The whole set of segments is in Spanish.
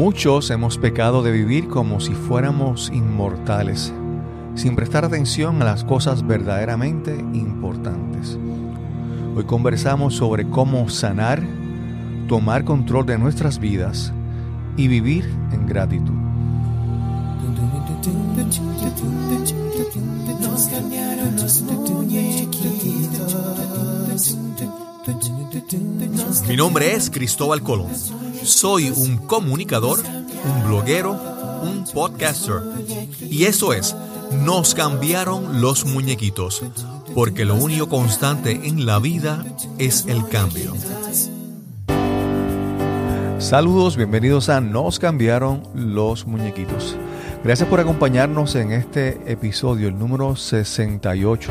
Muchos hemos pecado de vivir como si fuéramos inmortales, sin prestar atención a las cosas verdaderamente importantes. Hoy conversamos sobre cómo sanar, tomar control de nuestras vidas y vivir en gratitud. Mi nombre es Cristóbal Colón. Soy un comunicador, un bloguero, un podcaster. Y eso es, nos cambiaron los muñequitos, porque lo único constante en la vida es el cambio. Saludos, bienvenidos a Nos cambiaron los muñequitos. Gracias por acompañarnos en este episodio, el número 68.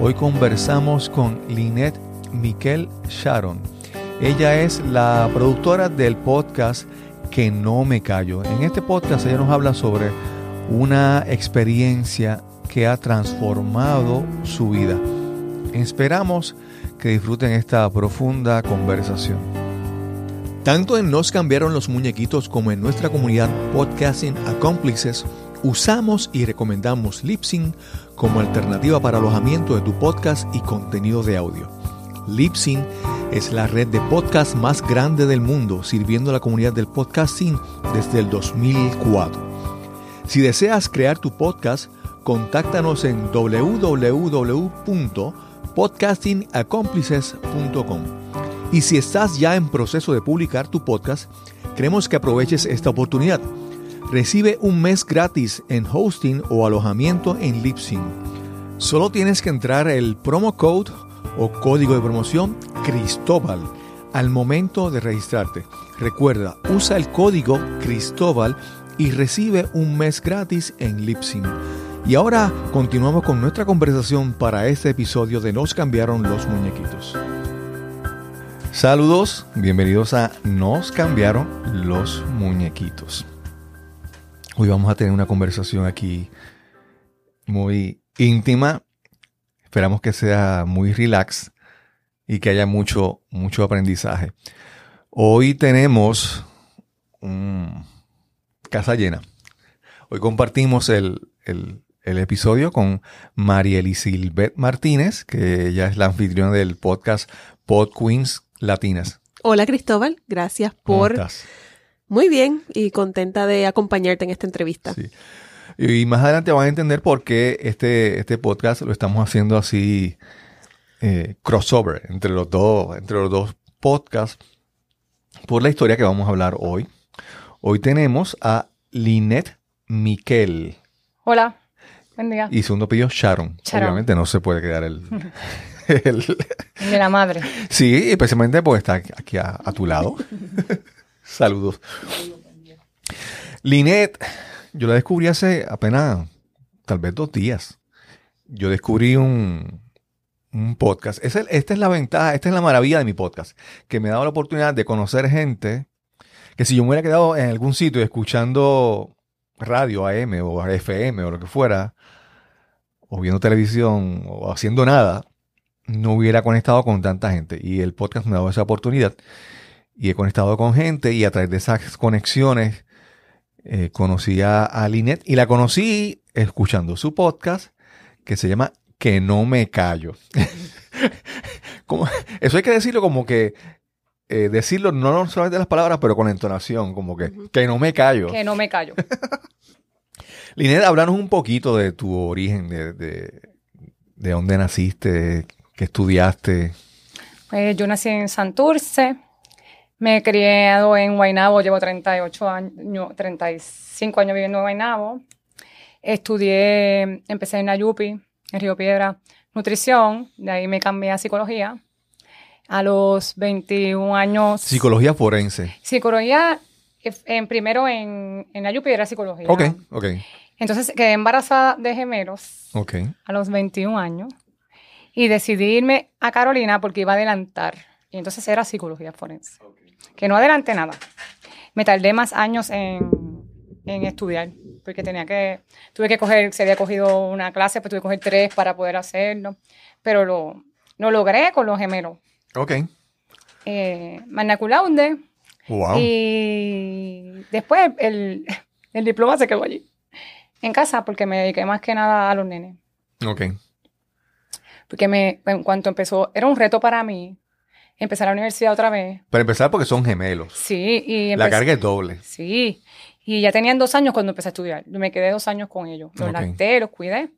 Hoy conversamos con Lynette Miquel Sharon. Ella es la productora del podcast Que no me callo. En este podcast ella nos habla sobre una experiencia que ha transformado su vida. Esperamos que disfruten esta profunda conversación. Tanto en Nos cambiaron los muñequitos como en nuestra comunidad Podcasting Accomplices, usamos y recomendamos Lipsync como alternativa para alojamiento de tu podcast y contenido de audio. Lipsync es la red de podcast más grande del mundo, sirviendo a la comunidad del podcasting desde el 2004. Si deseas crear tu podcast, contáctanos en www.podcastingaccomplices.com. Y si estás ya en proceso de publicar tu podcast, queremos que aproveches esta oportunidad. Recibe un mes gratis en hosting o alojamiento en Lipsync. Solo tienes que entrar el promo code o código de promoción Cristóbal al momento de registrarte. Recuerda, usa el código Cristóbal y recibe un mes gratis en Lipsync. Y ahora continuamos con nuestra conversación para este episodio de Nos cambiaron los muñequitos. Saludos, bienvenidos a Nos cambiaron los muñequitos. Hoy vamos a tener una conversación aquí muy íntima. Esperamos que sea muy relax y que haya mucho, mucho aprendizaje. Hoy tenemos casa llena. Hoy compartimos el, el, el episodio con Mariel Silvet Martínez, que ella es la anfitriona del podcast Pod Queens Latinas. Hola Cristóbal, gracias por... ¿Cómo estás? Muy bien y contenta de acompañarte en esta entrevista. Sí. Y más adelante van a entender por qué este, este podcast lo estamos haciendo así eh, crossover entre los dos, entre los dos podcasts, por la historia que vamos a hablar hoy. Hoy tenemos a Lynette Miquel. Hola, buen día. Y segundo apellido Sharon. Sharon. Obviamente no se puede quedar el, el- De la madre. Sí, especialmente porque está aquí a, a tu lado. Saludos. Lynette, yo la descubrí hace apenas, tal vez dos días. Yo descubrí un, un podcast. Es esta es la ventaja, esta es la maravilla de mi podcast, que me ha dado la oportunidad de conocer gente que si yo me hubiera quedado en algún sitio escuchando radio AM o FM o lo que fuera, o viendo televisión o haciendo nada, no hubiera conectado con tanta gente. Y el podcast me ha dado esa oportunidad. Y he conectado con gente y a través de esas conexiones eh, conocí a, a Lynette y la conocí escuchando su podcast que se llama Que no me callo. Como- eso hay que decirlo como que, eh, decirlo no solamente las palabras, pero con la entonación, como que, que no me callo. Que no me callo. Lynette, háblanos un poquito de tu origen, de, de, de dónde naciste, qué estudiaste. Pues yo nací en Santurce. Me he criado en Guaynabo. Llevo 38 años, 35 años viviendo en Guaynabo. Estudié, empecé en Ayupi, en Río Piedra, nutrición. De ahí me cambié a psicología. A los 21 años. Psicología forense. Psicología, eh, en, primero en, en Ayupi era psicología. Ok, ok, Entonces quedé embarazada de gemelos. ok. a los 21 años y decidí irme a Carolina porque iba a adelantar. Y entonces era psicología forense. Que no adelanté nada. Me tardé más años en, en estudiar porque tenía que, tuve que coger, se había cogido una clase, pues tuve que coger tres para poder hacerlo. Pero lo, lo logré con los gemelos. Ok. Eh, magna cum laude Wow. y después el, el diploma se quedó allí, en casa, porque me dediqué más que nada a los nenes. Ok. Porque me, en cuanto empezó, era un reto para mí empezar la universidad otra vez. Para empezar, porque son gemelos. Sí, y La empecé- carga es doble. Sí, y ya tenían dos años cuando empecé a estudiar. Yo me quedé dos años con ellos. Los Ok. lacté, los cuidé.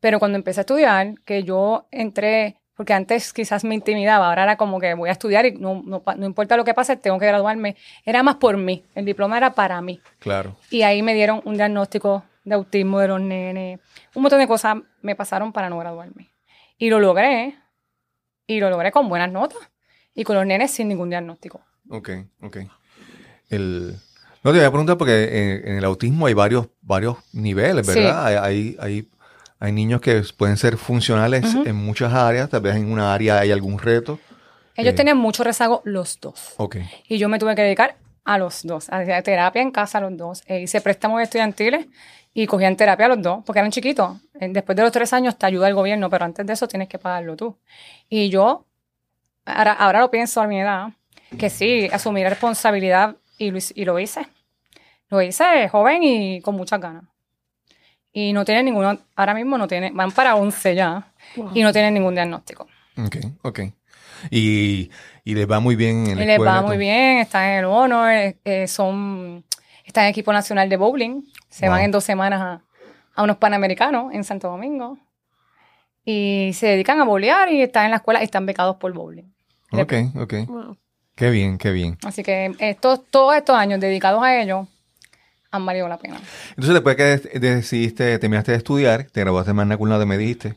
Pero cuando empecé a estudiar, que yo entré, porque antes quizás me intimidaba, ahora era como que voy a estudiar y no, no, no importa lo que pase, tengo que graduarme. Era más por mí. El diploma era para mí. Claro. Y ahí me dieron un diagnóstico de autismo de los nenes. Un montón de cosas me pasaron para no graduarme. Y lo logré. Y lo logré con buenas notas. Y con los nenes sin ningún diagnóstico. Ok, ok. El... No te voy a preguntar porque en, en el autismo hay varios, varios niveles, Sí. ¿verdad? Hay, hay, hay, hay niños que pueden ser funcionales Ujú. en muchas áreas, tal vez en una área hay algún reto. Ellos Eh. tenían mucho rezago los dos. Ok, Y yo me tuve que dedicar a los dos. Hacía terapia en casa a los dos. E hice préstamos estudiantiles y cogían terapia a los dos, porque eran chiquitos. Eh, Después de los tres años te ayuda el gobierno, pero antes de eso tienes que pagarlo tú. Y yo, ahora, ahora lo pienso a mi edad, que sí, asumí la responsabilidad y lo, hice- y lo hice. Lo hice joven y con muchas ganas. Y no tienen ninguno, ahora mismo no tienen, van para 11 ya, Wow. y no tienen ningún diagnóstico. ok, ok. Y, y les va muy bien en la Y les escuela. va muy bien, están en el honor, eh, eh, son, están en equipo nacional de bowling, se Wow. van en dos semanas a, a unos panamericanos en Santo Domingo y se dedican a bowlear y están en la escuela y están becados por bowling. Ok, ok. Wow. Qué bien, qué bien. Así que estos, todos estos años dedicados a ellos han valido la pena. Entonces, después que decidiste, terminaste de estudiar, te graduaste en Magna Cum Laude, me dijiste,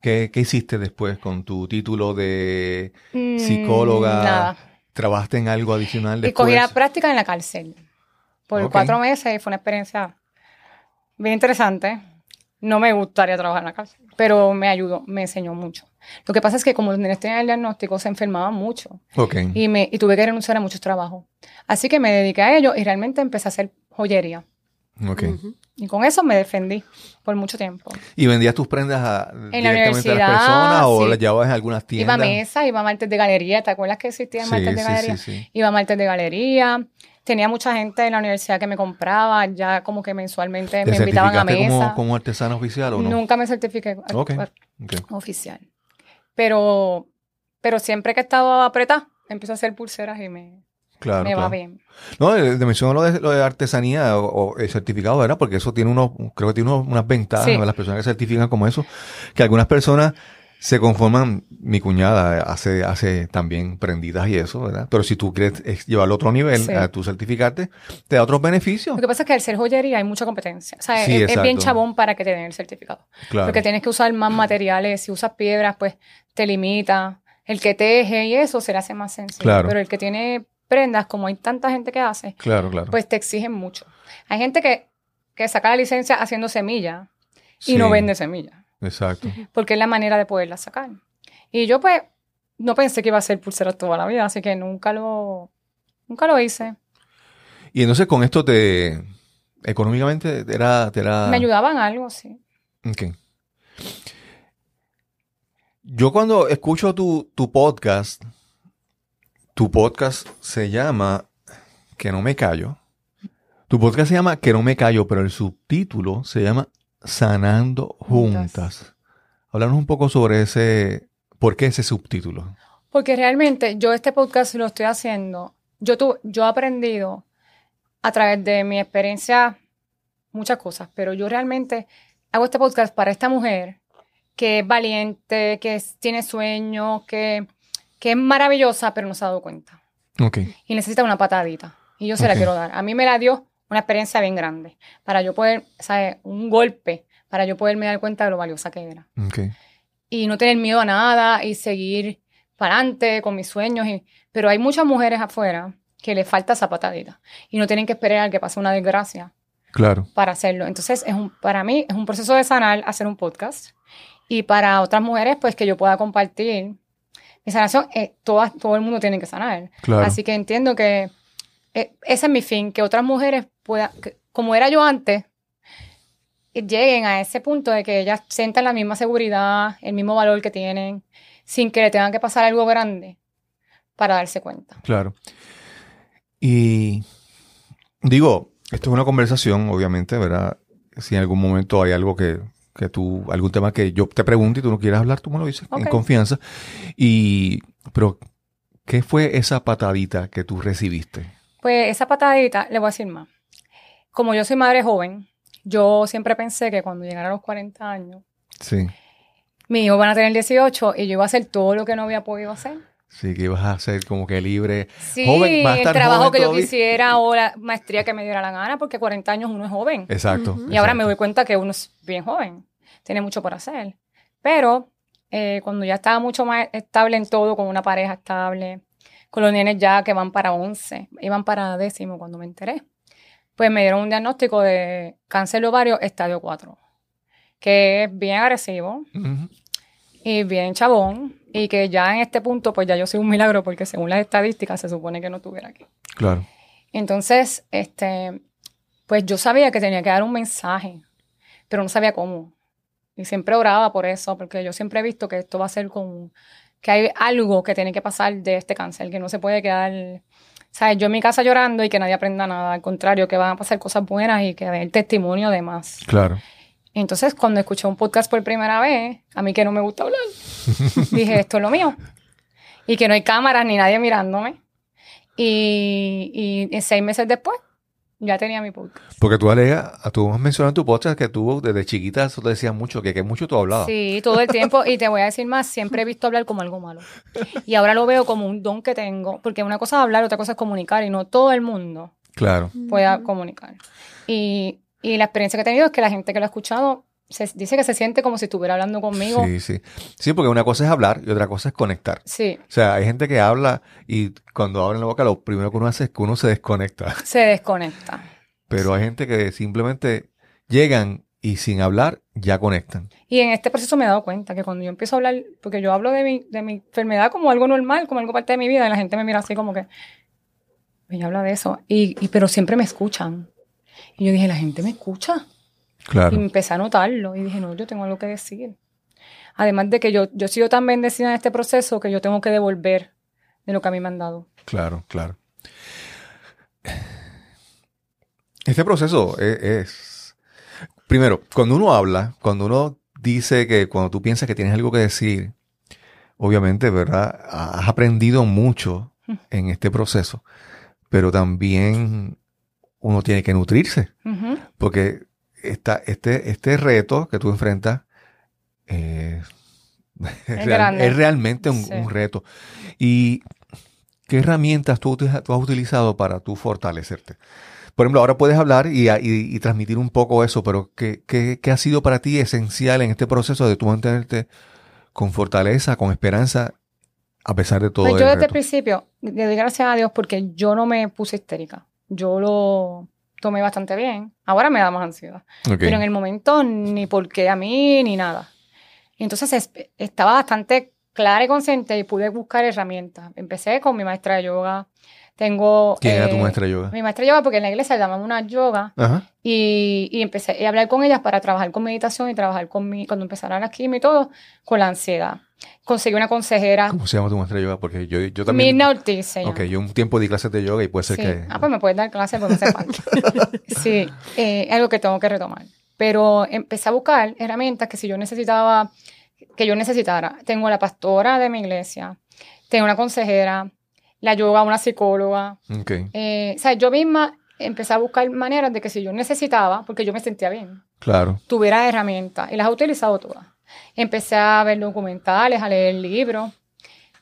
¿qué, qué hiciste después con tu título de Mm, psicóloga? Nada. ¿Trabajaste en algo adicional Y después? cogí la práctica en la cárcel por cuatro meses y fue una experiencia bien interesante. No me gustaría trabajar en la cárcel, pero me ayudó, me enseñó mucho. Lo que pasa es que como los tenían el diagnóstico, se enfermaban mucho Ok, y, me, y tuve que renunciar a muchos trabajos. Así que me dediqué a ello y realmente empecé a hacer joyería. ok. Ujú. Y con eso me defendí por mucho tiempo. ¿Y vendías tus prendas a, directamente a las personas o sí. las llevabas en algunas Iba tiendas? a mesa, iba a martes de galería. ¿Te acuerdas que existían Sí, martes de sí, galería? sí, sí. Iba a martes de galería. Tenía mucha gente en la universidad que me compraba. Ya como que mensualmente ¿Te me invitaban a mesa. como, como artesana oficial o no? Nunca me certifiqué a- Ok. a- Ok. oficial. Pero, pero siempre que he estado apretada, empiezo a hacer pulseras y me, Claro, me va bien. No, eh, te menciono lo de, lo de artesanía o, o el certificado, ¿verdad? Porque eso tiene unos, creo que tiene unos- unas ventajas, Sí. las personas que certifican como eso, que algunas personas se conforman, mi cuñada hace, hace también prendidas y eso, ¿verdad? Pero si tú quieres llevarlo a otro nivel, Sí. a tu certificarte, te da otros beneficios. Lo que pasa es que al ser joyería hay mucha competencia. O sea, Sí, es, es bien chabón para que te den el certificado. Claro. Porque tienes que usar más materiales. Si usas piedras, pues te limita. El que teje y eso se le hace más sencillo. Claro. Pero el que tiene prendas, como hay tanta gente que hace, Claro, claro. pues te exigen mucho. Hay gente que, que saca la licencia haciendo semilla y Sí, no vende semilla. Exacto. Porque es la manera de poderla sacar. Y yo, pues, no pensé que iba a ser pulseras toda la vida, así que nunca lo, nunca lo hice. Y entonces con esto te, económicamente, te era, te era... Me ayudaban algo, sí. Ok. Yo cuando escucho tu, tu podcast, tu podcast se llama Que no me callo. Tu podcast se llama Que no me callo, pero el subtítulo se llama Sanando Juntas. Juntas. Un poco sobre ese, ¿por qué ese subtítulo? Porque realmente yo este podcast lo estoy haciendo. Yo, tu, yo he aprendido a través de mi experiencia muchas cosas, pero yo realmente hago este podcast para esta mujer que es valiente, que es- tiene sueños, que, que es maravillosa, pero no se ha dado cuenta. Ok, Y necesita una patadita. Y yo se la quiero dar. A mí me la dio una experiencia bien grande. Para yo poder, ¿sabes? Un golpe, para yo poderme dar cuenta de lo valiosa que era ok. y no tener miedo a nada y seguir para adelante con mis sueños. Y, pero hay muchas mujeres afuera que les falta esa patadita y no tienen que esperar a que pase una desgracia Claro, para hacerlo. Entonces, es un, para mí es un proceso de sanar hacer un podcast y para otras mujeres, pues que yo pueda compartir mi sanación. eh, todas, todo el mundo tiene que sanar. claro. Así que entiendo que eh, ese es mi fin, que otras mujeres puedan, que- como era yo antes, lleguen a ese punto de que ellas sientan la misma seguridad, el mismo valor que tienen, sin que le tengan que pasar algo grande para darse cuenta. Claro. Y Digo, esto es una conversación, obviamente, ¿verdad? Si en algún momento hay algo que, que tú, algún tema que yo te pregunte y tú no quieras hablar, tú me lo dices en confianza. Y, pero, ¿qué fue esa patadita que tú recibiste? Pues esa patadita, le voy a decir más. Como yo soy madre joven, yo siempre pensé que cuando llegara a los 40 años, Sí, mis hijos van a tener 18 y yo iba a hacer todo lo que no había podido hacer. sí, que ibas a ser como que libre. Sí, Joven, el trabajo joven que yo quisiera o la maestría que me diera la gana, porque 40 años uno es joven. Exacto. Y ahora me doy cuenta que uno es bien joven, tiene mucho por hacer. Pero eh, cuando ya estaba mucho más estable en todo, con una pareja estable, con los nenes ya que van para 11, iban para décimo cuando me enteré, pues me dieron un diagnóstico de cáncer de ovario estadio 4, que es bien agresivo y bien chabón, y que ya en este punto, pues ya yo soy un milagro, porque según las estadísticas se supone que no estuviera aquí. Claro. Entonces, este, pues yo sabía que tenía que dar un mensaje, pero no sabía cómo. Y siempre oraba por eso, porque yo siempre he visto que esto va a ser con, que hay algo que tiene que pasar de este cáncer, que no se puede quedar, ¿sabes? Yo en mi casa llorando y que nadie aprenda nada, al contrario, que van a pasar cosas buenas y que el testimonio de más. Claro. Entonces, cuando escuché un podcast por primera vez, a mí que no me gusta hablar, dije, esto es lo mío. Y que no hay cámaras ni nadie mirándome. Y, y seis meses después, ya tenía mi podcast. Porque tú, Alea, tú has mencionado en tu podcast que tú desde chiquita eso te decía mucho, que, que mucho tú hablabas. Sí, todo el tiempo. Y te voy a decir más, siempre he visto hablar como algo malo. Y ahora lo veo como un don que tengo, porque una cosa es hablar, otra cosa es comunicar, y no todo el mundo Claro. pueda comunicar. Y, y la experiencia que he tenido es que la gente que lo ha escuchado se, dice que se siente como si estuviera hablando conmigo. Sí, sí. Sí, porque una cosa es hablar y otra cosa es conectar. sí O sea, hay gente que habla y cuando abre la boca lo primero que uno hace es que uno se desconecta. se desconecta. Pero hay gente que simplemente llegan y sin hablar ya conectan. Y en este proceso me he dado cuenta que cuando yo empiezo a hablar, porque yo hablo de mi, de mi enfermedad como algo normal, como algo parte de mi vida, y la gente me mira así como que, ella habla de eso, y, y- pero siempre me escuchan. Y yo dije, la gente me escucha. Y Claro. empecé a notarlo y dije, no, yo tengo algo que decir. Además de que yo, yo he sido tan bendecida en este proceso que yo tengo que devolver de lo que a mí me han dado. Claro, claro. Este proceso es, es- Primero, cuando uno habla, cuando uno dice que cuando tú piensas que tienes algo que decir, obviamente, ¿verdad? Has aprendido mucho en este proceso, pero también uno tiene que nutrirse, porque esta, este, este reto que tú enfrentas eh, es, real- grande. es realmente un, Sí. un reto. ¿Y qué herramientas tú, tú has utilizado para tú fortalecerte? Por ejemplo, ahora puedes hablar y, y- y transmitir un poco eso, pero ¿qué, qué, qué ha sido para ti esencial en este proceso de tú mantenerte con fortaleza, con esperanza, a pesar de todo Pues yo desde el reto? principio le doy gracias a Dios porque yo no me puse histérica. Yo lo tomé bastante bien. Ahora me da más ansiedad. Pero en el momento ni por qué a mí ni nada. Y entonces es- estaba bastante clara y consciente y pude buscar herramientas. Empecé con mi maestra de yoga. Tengo... ¿Quién era tu eh, maestra de yoga? Mi maestra de yoga porque en la iglesia le llamaban una yoga Ajá. y, y empecé a hablar con ellas para trabajar con meditación y trabajar con mi, cuando empezaran la quimio y todo, con la ansiedad. Conseguí una consejera, ¿Cómo se llama tu maestra de yoga? Porque yo, yo también... Mirna Ortiz se llama. Ok, yo un tiempo di clases de yoga y puede ser Sí. que... Ah, pues me puedes dar clases porque me hace falta. sí, eh, algo que tengo que retomar. Pero empecé a buscar herramientas que si yo necesitaba, que yo necesitara. Tengo la pastora de mi iglesia, tengo una consejera, la yoga, una psicóloga. Ok, Eh, o sea, yo misma empecé a buscar maneras de que si yo necesitaba, porque yo me sentía bien, claro. tuviera herramientas y las he utilizado todas. Empecé a ver documentales, a leer libros.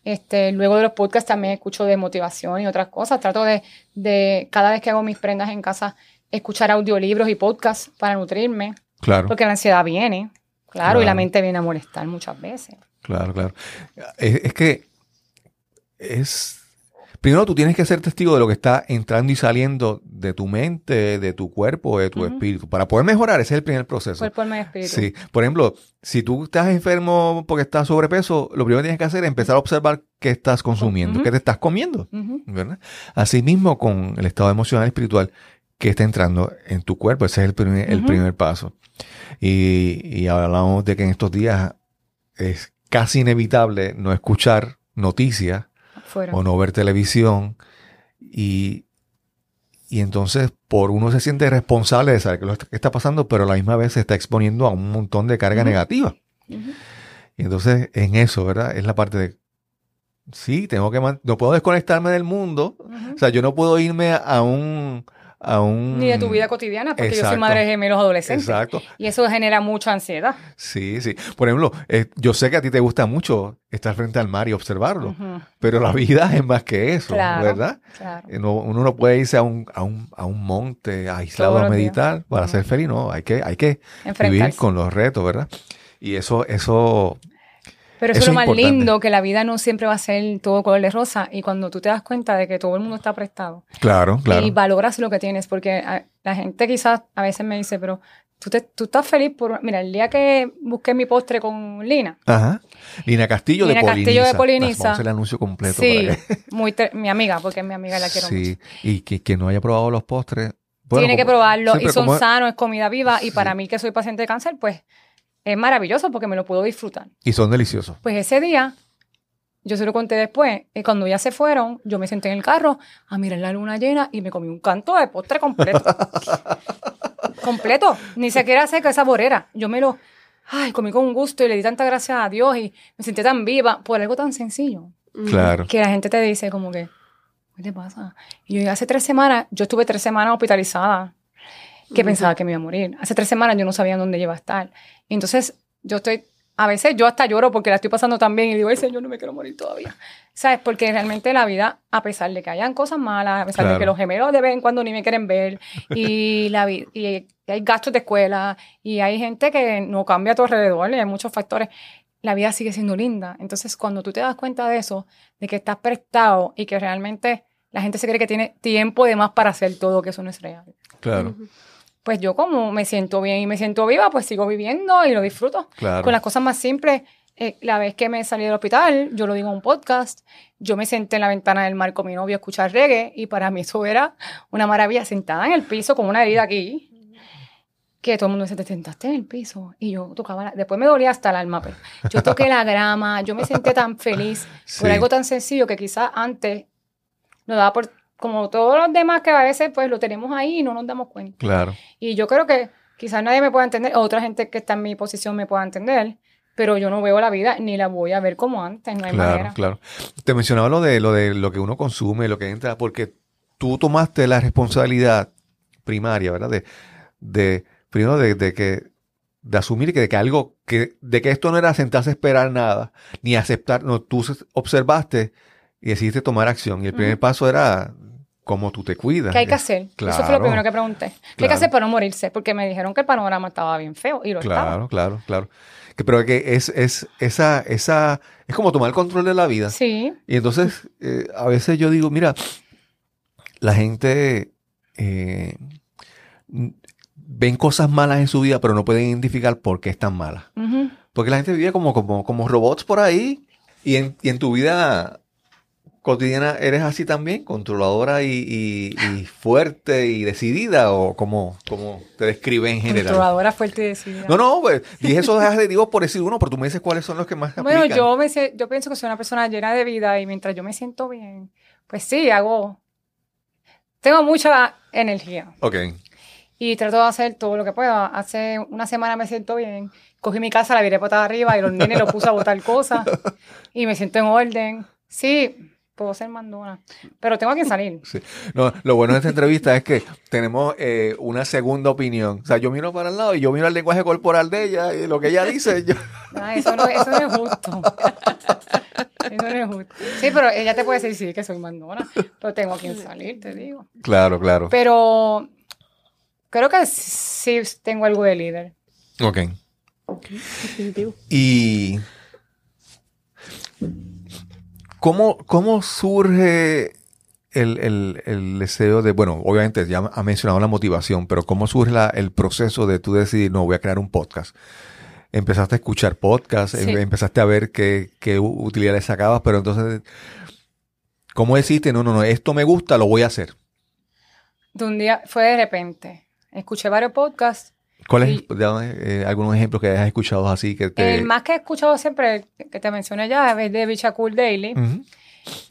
Este, luego de los podcasts también escucho de motivación y otras cosas. Trato de, de cada vez que hago mis prendas en casa, escuchar audiolibros y podcasts para nutrirme, Claro, porque la ansiedad viene, claro, y la Claro. mente viene a molestar muchas veces. claro, claro. Es, es que es... Primero tú tienes que ser testigo de lo que está entrando y saliendo de tu mente, de tu cuerpo, de tu espíritu. Para poder mejorar, ese es el primer proceso. Cuerpo, alma y espíritu. Sí, por ejemplo, si tú estás enfermo porque estás sobrepeso, lo primero que tienes que hacer es empezar a observar qué estás consumiendo, qué te estás comiendo. ¿verdad? Asimismo, con el estado emocional y espiritual que está entrando en tu cuerpo, ese es el primer, el primer paso. Y, y hablamos de que en estos días es casi inevitable no escuchar noticias Fuera. o no ver televisión y, y entonces por uno se siente responsable de saber qué está pasando, pero a la misma vez se está exponiendo a un montón de carga negativa. Y entonces en eso, ¿verdad? Es la parte de, sí, tengo que, no puedo desconectarme del mundo. O sea, yo no puedo irme a un, a un... Ni de tu vida cotidiana, porque yo soy madre de gemelos adolescentes. Exacto. Y eso genera mucha ansiedad. Sí, sí. Por ejemplo, eh, yo sé que a ti te gusta mucho estar frente al mar y observarlo, pero la vida es más que eso, Claro. ¿verdad? Claro. Eh, no- uno no puede irse a un, a un, a un monte aislado Todos a meditar para Ujú. ser feliz, no, hay que, hay que vivir con los retos, ¿verdad? Y eso, eso, Pero eso, Eso es lo más importante. lindo, que la vida no siempre va a ser todo color de rosa. Y cuando tú te das cuenta de que todo el mundo está prestado claro, claro. y valoras lo que tienes, porque a- la gente quizás a veces me dice, pero tú, te, tú estás feliz por... Mira, el día que busqué mi postre con Lina, Ajá. Lina Castillo Lina de Castillo de Poliniza. Poliniza. Vamos a hacer el anuncio completo. sí, para muy mi amiga, porque es mi amiga y la quiero mucho. sí. Y que, que no haya probado los postres. bueno, Tiene que probarlo y son como- sanos, es comida viva. Y Sí. para mí, que soy paciente de cáncer, pues es maravilloso porque me lo puedo disfrutar. Y son deliciosos. Pues ese día, yo se lo conté después, y cuando ya se fueron, yo me senté en el carro a mirar la luna llena y me comí un canto de postre completo. completo. Ni siquiera sé que esa borera. Yo me lo, ay, comí con gusto y le di tanta gracias a Dios y me sentí tan viva por algo tan sencillo. Ujú. Claro. Que la gente te dice como que, ¿qué te pasa? Y yo hace tres semanas, yo estuve tres semanas hospitalizada, que pensaba que me iba a morir. Hace tres semanas yo no sabía dónde iba a estar. Y entonces yo estoy, a veces yo hasta lloro porque la estoy pasando tan bien y digo, ay Señor, no me quiero morir todavía. ¿Sabes? Porque realmente la vida, a pesar de que hayan cosas malas, a pesar Claro. de que los gemelos de vez en cuando ni me quieren ver, y, la vi- y hay gastos de escuela, y hay gente que no cambia a tu alrededor, y hay muchos factores, la vida sigue siendo linda. Entonces, cuando tú te das cuenta de eso, de que estás prestado y que realmente la gente se cree que tiene tiempo de más para hacer todo, que eso no es real Claro, Ujú. Pues yo como me siento bien y me siento viva, pues sigo viviendo y lo disfruto. claro. Con las cosas más simples, eh, la vez que me salí del hospital, yo lo digo en un podcast, yo me senté en la ventana del mar con mi novio a escuchar reggae y para mí eso era una maravilla, sentada en el piso con una herida aquí, que todo el mundo dice, te sentaste en el piso y yo tocaba, la- después me dolía hasta el alma, pero yo toqué la grama, yo me senté tan feliz por Sí. algo tan sencillo que quizás antes nos daba por, como todos los demás que a veces pues lo tenemos ahí y no nos damos cuenta. Claro. Y yo creo que quizás nadie me pueda entender, otra gente que está en mi posición me pueda entender, pero yo no veo la vida ni la voy a ver como antes, no hay Claro, manera. claro. Te mencionaba lo de lo de lo que uno consume, lo que entra, porque tú tomaste la responsabilidad primaria, ¿verdad? De, de primero de, de que de asumir que de que algo que de que esto no era sentarse a esperar nada ni aceptar, no, tú se- observaste y decidiste tomar acción y el primer paso era cómo tú te cuidas. ¿Qué hay que hacer? Eso fue Claro. lo primero que pregunté. ¿Qué hay Claro. que hacer para no morirse? Porque me dijeron que el panorama estaba bien feo y lo estaba. Claro, claro, claro. Que, pero que es, es esa, esa, es como tomar el control de la vida. Sí, Y entonces, eh, a veces yo digo, mira, la gente eh, ven cosas malas en su vida, pero no pueden identificar por qué están malas. Porque la gente vive como, como, como robots por ahí. Y en, y en tu vida cotidiana eres así también, controladora y, y- y fuerte y decidida, o como, como te describe en general. controladora fuerte y decidida. No, no, pues, dije esos adjetivos por decir uno, pero tú me dices cuáles son los que más se Bueno, aplican. yo, me, sie- yo pienso que soy una persona llena de vida y mientras yo me siento bien, pues sí, hago... Tengo mucha energía. Ok, Y trato de hacer todo lo que pueda. Hace una semana me siento bien. Cogí mi casa, la viré patada arriba y los nenes los puse a botar cosas. Y me siento en orden. Sí, puedo ser mandona. Pero tengo que salir. sí. No, lo bueno de esta entrevista es que tenemos eh, una segunda opinión. O sea, yo miro para el lado y yo miro el lenguaje corporal de ella y lo que ella dice, yo... Ah, eso, no, eso no es justo. Eso no es justo. Sí, pero ella te puede decir, sí, que soy mandona. Pero tengo que salir, te digo. Claro, claro. Pero creo que sí tengo algo de líder. Ok. Definitivo. Y... ¿Cómo, cómo surge el, el- el deseo de, bueno, obviamente ya ha mencionado la motivación, pero cómo surge la- el proceso de tú decidir, no, voy a crear un podcast? Empezaste a escuchar podcasts, Sí. em- empezaste a ver qué, qué utilidades sacabas, pero entonces, ¿cómo decidiste, no, no, no, esto me gusta, lo voy a hacer? De un día fue de repente. Escuché varios podcasts ¿Cuáles, eh, algunos ejemplos que hayas escuchado así que te... El más que he escuchado siempre, que te mencioné ya, es de Bicha Cool Daily.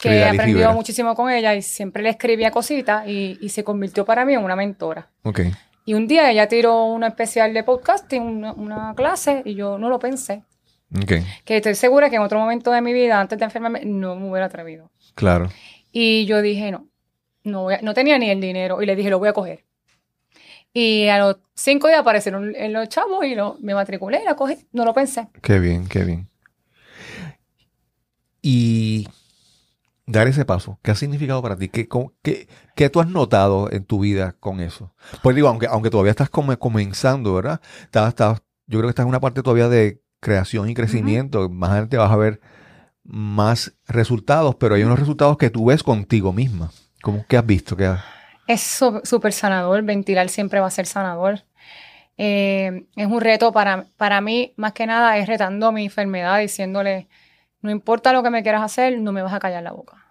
Que aprendió Rivera. muchísimo con ella y siempre le escribía cositas y, y se convirtió para mí en una mentora. Ok. Y un día ella tiró una especial de podcasting, una, una clase, y yo no lo pensé. Ok. Que estoy segura que en otro momento de mi vida, antes de enfermarme, no me hubiera atrevido. Claro. Y yo dije, no, no, voy a- no tenía ni el dinero. Y le dije, lo voy a coger. Y a los cinco días aparecieron en los chavos y lo, me matriculé y la cogí. No lo pensé. Qué bien, qué bien. Y dar ese paso, ¿qué ha significado para ti? ¿Qué, qué- qué tú has notado en tu vida con eso? Pues digo, aunque, aunque todavía estás como comenzando, ¿verdad? Estás, estás- yo creo que estás en una parte todavía de creación y crecimiento. Más adelante vas a ver más resultados, pero hay unos resultados que tú ves contigo misma. ¿Cómo que has visto? ¿Qué has- Es súper sanador, ventilar siempre va a ser sanador. Eh, es un reto para, para mí, más que nada, es retando mi enfermedad, diciéndole, no importa lo que me quieras hacer, no me vas a callar la boca.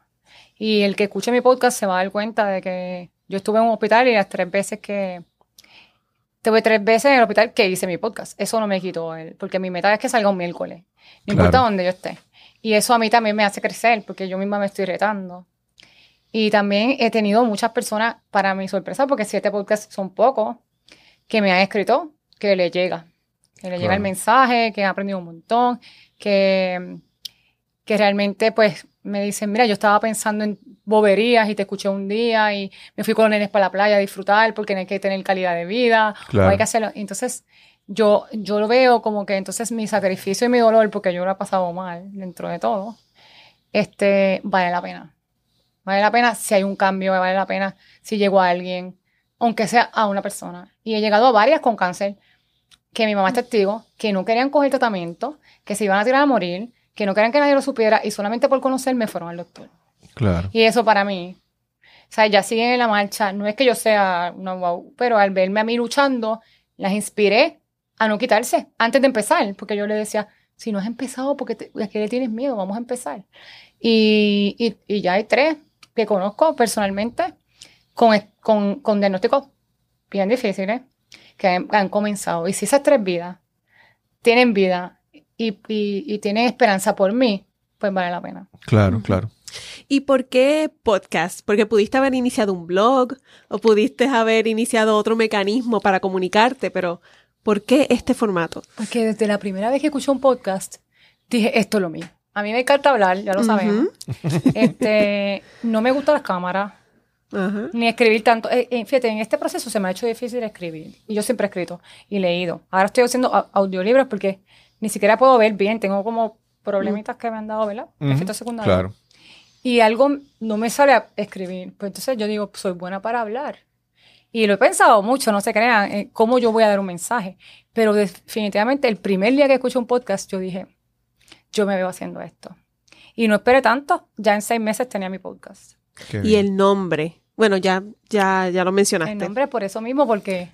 Y el que escuche mi podcast se va a dar cuenta de que yo estuve en un hospital y las tres veces que... Tuve tres veces en el hospital que hice mi podcast. Eso no me quitó, el, porque mi meta es que salga un miércoles. No importa dónde yo esté. Y eso a mí también me hace crecer, porque yo misma me estoy retando. Y también he tenido muchas personas, para mi sorpresa, porque siete podcasts son pocos, que me han escrito que le llega. Que le llega el mensaje, que han aprendido un montón, que, que realmente pues me dicen, mira, yo estaba pensando en boberías y te escuché un día y me fui con los nenes para la playa a disfrutar porque no hay que tener calidad de vida, Claro. o hay que hacerlo. Entonces, yo, yo lo veo como que entonces mi sacrificio y mi dolor, porque yo lo he pasado mal dentro de todo, este, vale la pena. Vale la pena si hay un cambio, vale la pena si llegó a alguien, aunque sea a una persona. Y he llegado a varias con cáncer, que mi mamá es testigo, que no querían coger tratamiento, que se iban a tirar a morir, que no querían que nadie lo supiera y solamente por conocerme fueron al doctor. Claro. Y eso para mí, o sea, ya siguen en la marcha. No es que yo sea una wow, pero al verme a mí luchando, las inspiré a no quitarse antes de empezar, porque yo le decía, si no has empezado, porque te, ¿a qué le tienes miedo? Vamos a empezar. Y, y, y ya hay tres que conozco personalmente con, con, con diagnósticos bien difíciles que han, han comenzado. Y si esas tres vidas tienen vida y, y, y tienen esperanza por mí, pues vale la pena. Claro, claro. ¿Y por qué podcast? Porque pudiste haber iniciado un blog o pudiste haber iniciado otro mecanismo para comunicarte, pero ¿por qué este formato? Porque desde la primera vez que escuché un podcast, dije, esto es lo mío. A mí me encanta hablar, ya lo sabemos. Este, no me gustan las cámaras, Ajá. ni escribir tanto. Eh, eh, fíjate, en este proceso se me ha hecho difícil escribir. Y yo siempre he escrito y leído. Ahora estoy haciendo au- audiolibros porque ni siquiera puedo ver bien. Tengo como problemitas que me han dado, ¿verdad? Efectos secundarios. Claro. Y algo no me sale a escribir. Pues entonces yo digo, soy buena para hablar. Y lo he pensado mucho, no se crean, eh, cómo yo voy a dar un mensaje. Pero definitivamente el primer día que escuché un podcast, yo dije, yo me veo haciendo esto. Y no esperé tanto, ya en seis meses tenía mi podcast. Qué Y bien. el nombre. Bueno, ya, ya, ya lo mencionaste. El nombre por eso mismo, porque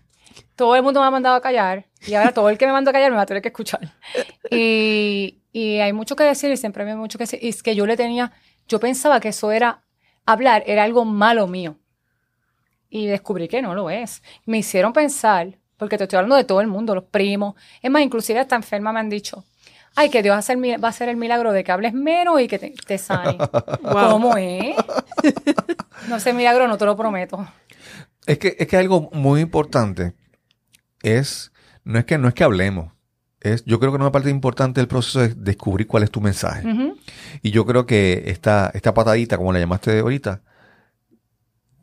todo el mundo me ha mandado a callar y ahora todo el que me manda a callar me va a tener que escuchar. Y, y hay mucho que decir y siempre hay mucho que decir. Y es que yo le tenía, yo pensaba que eso era, hablar era algo malo mío. Y descubrí que no lo es. Me hicieron pensar, porque te estoy hablando de todo el mundo, los primos. Es más, inclusive hasta enferma me han dicho, ay, que Dios va a hacer, mi- va a hacer el milagro de que hables menos y que te, te sane. Wow. ¿Cómo es? No sé, milagro, no te lo prometo. Es que, es que algo muy importante es, no es que, no es que hablemos, es, yo creo que una parte importante del proceso es descubrir cuál es tu mensaje. Y yo creo que esta, esta patadita, como la llamaste ahorita,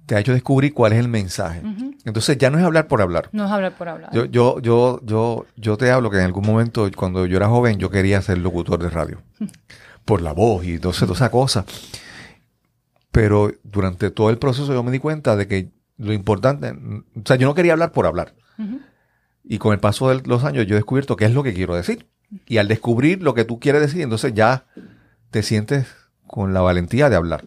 te ha hecho descubrir cuál es el mensaje. Entonces ya no es hablar por hablar. No es hablar por hablar. Yo, yo, yo, yo, yo te hablo que en algún momento, cuando yo era joven, yo quería ser locutor de radio. Por la voz y entonces toda esa cosa. Pero durante todo el proceso yo me di cuenta de que lo importante, o sea, yo no quería hablar por hablar. Y con el paso de los años yo he descubierto qué es lo que quiero decir. Y al descubrir lo que tú quieres decir, entonces ya te sientes con la valentía de hablar.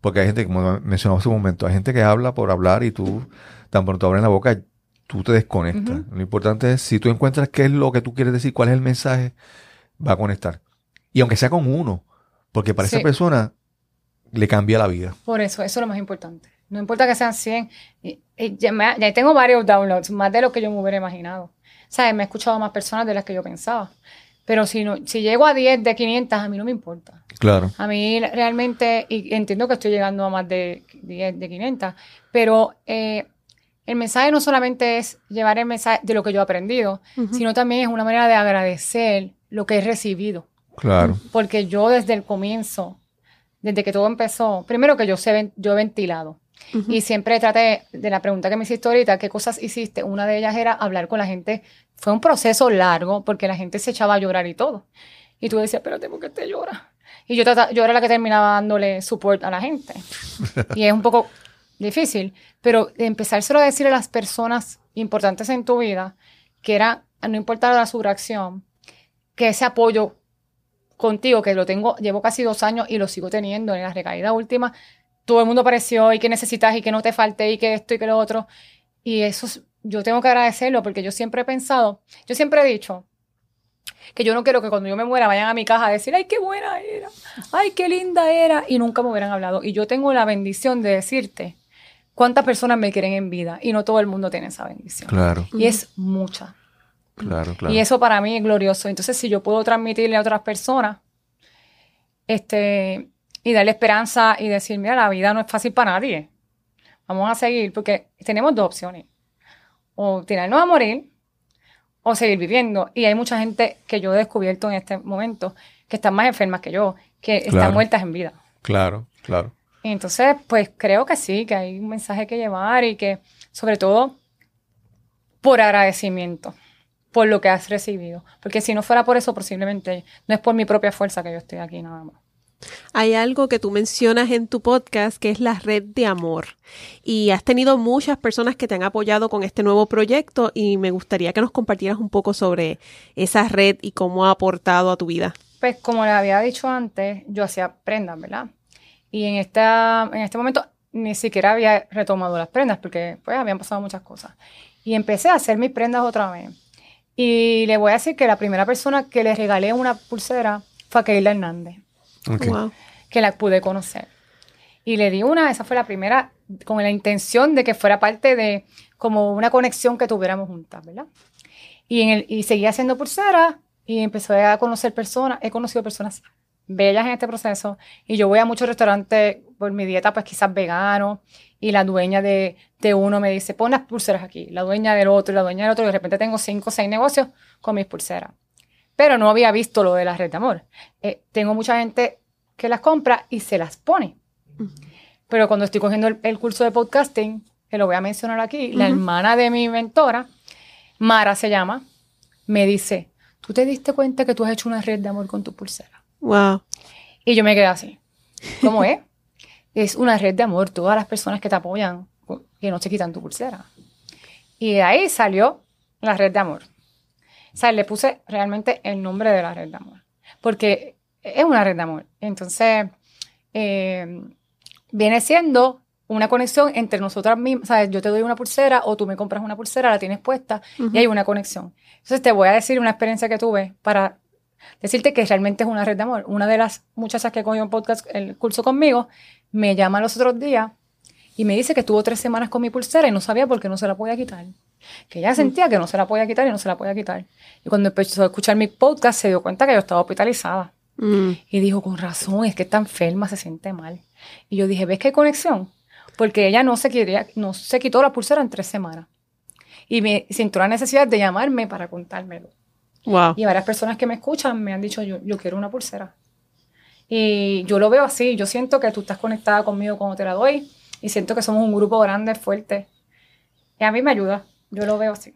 Porque hay gente, como mencionamos hace un momento, hay gente que habla por hablar y tú, tan pronto abres la boca, tú te desconectas. Lo importante es, si tú encuentras qué es lo que tú quieres decir, cuál es el mensaje, va a conectar. Y aunque sea con uno, porque para Sí. esa persona le cambia la vida. Por eso, eso es lo más importante. No importa que sean 100. y- y ya, me- ya tengo varios downloads, más de lo que yo me hubiera imaginado. ¿Sabes? Me he escuchado a más personas de las que yo pensaba. Pero si, no, si llego a 10 de 500, a mí no me importa. Claro. A mí realmente, y entiendo que estoy llegando a más de 10 de 500, pero eh, el mensaje no solamente es llevar el mensaje de lo que yo he aprendido, sino también es una manera de agradecer lo que he recibido. Claro. Porque yo desde el comienzo, desde que todo empezó, primero que yo, sé, yo he ventilado. Y siempre traté de la pregunta que me hiciste ahorita, ¿qué cosas hiciste? Una de ellas era hablar con la gente. Fue un proceso largo porque la gente se echaba a llorar y todo. Y tú decías, espérate, ¿por qué te llora? Y yo, trata- yo era la que terminaba dándole support a la gente. y es un poco difícil, pero empezárselo a decir a las personas importantes en tu vida, que era, no importara su reacción, que ese apoyo contigo, que lo tengo, llevo casi dos años y lo sigo teniendo en la recaída última, todo el mundo apareció y que necesitas y que no te falte y que esto y que lo otro. Y eso es- yo tengo que agradecerlo porque yo siempre he pensado, yo siempre he dicho que yo no quiero que cuando yo me muera vayan a mi casa a decir, ay, qué buena era, ay, qué linda era, y nunca me hubieran hablado. Y yo tengo la bendición de decirte cuántas personas me quieren en vida y no todo el mundo tiene esa bendición. Claro. Y es mucha. Claro, claro. Y eso para mí es glorioso. Entonces, si yo puedo transmitirle a otras personas, este, y darle esperanza y decir, mira, la vida no es fácil para nadie. Vamos a seguir, porque tenemos dos opciones. O tirarnos a morir, o seguir viviendo. Y hay mucha gente que yo he descubierto en este momento que están más enfermas que yo, que Claro. están muertas en vida. Claro, claro. Y entonces, pues creo que sí, que hay un mensaje que llevar y que, sobre todo, por agradecimiento, por lo que has recibido. Porque si no fuera por eso, posiblemente no es por mi propia fuerza que yo estoy aquí nada más. Hay algo que tú mencionas en tu podcast que es la red de amor. Y has tenido muchas personas que te han apoyado con este nuevo proyecto y me gustaría que nos compartieras un poco sobre esa red y cómo ha aportado a tu vida. Pues como le había dicho antes, yo hacía prendas, ¿verdad? Y en, esta, en este momento ni siquiera había retomado las prendas porque pues habían pasado muchas cosas. Y empecé a hacer mis prendas otra vez. Y le voy a decir que la primera persona que le regalé una pulsera fue Keila Hernández. Wow. que la pude conocer. Y le di una, esa fue la primera, con la intención de que fuera parte de como una conexión que tuviéramos juntas, ¿verdad? Y, en el, y seguí haciendo pulseras y empecé a conocer personas, he conocido personas bellas en este proceso y yo voy a muchos restaurantes por mi dieta, pues quizás vegano, y la dueña de, de uno me dice, pon las pulseras aquí, la dueña del otro, y la dueña del otro, y de repente tengo cinco o seis negocios con mis pulseras. Pero no había visto lo de la red de amor. Eh, tengo mucha gente que las compra y se las pone. Pero cuando estoy cogiendo el, el curso de podcasting, que lo voy a mencionar aquí, la hermana de mi mentora, Mara se llama, me dice, ¿tú te diste cuenta que tú has hecho una red de amor con tu pulsera? Wow. Y yo me quedé así. ¿Cómo es? es una red de amor, todas las personas que te apoyan, que no se quitan tu pulsera. Y de ahí salió la red de amor. Sea, le puse realmente el nombre de la red de amor. Porque es una red de amor. Entonces, eh, viene siendo una conexión entre nosotras mismas. Sea, yo te doy una pulsera o tú me compras una pulsera, la tienes puesta Ujú. y hay una conexión. Entonces, te voy a decir una experiencia que tuve para decirte que realmente es una red de amor. Una de las muchachas que cogió un podcast, el curso conmigo, me llama los otros días y me dice que estuvo tres semanas con mi pulsera y no sabía por qué no se la podía quitar. Que ella sentía que no se la podía quitar y no se la podía quitar. Y cuando empezó a escuchar mi podcast se dio cuenta que yo estaba hospitalizada. Mm. Y dijo, con razón, es que está enferma, se siente mal. Y yo dije, ¿ves que hay conexión? Porque ella no se, quería, no se quitó la pulsera en tres semanas. Y me sintió la necesidad de llamarme para contármelo. Wow. Y varias personas que me escuchan me han dicho, yo, yo quiero una pulsera. Y yo lo veo así, yo siento que tú estás conectada conmigo cuando te la doy y siento que somos un grupo grande, fuerte. Y a mí me ayuda, yo lo veo así.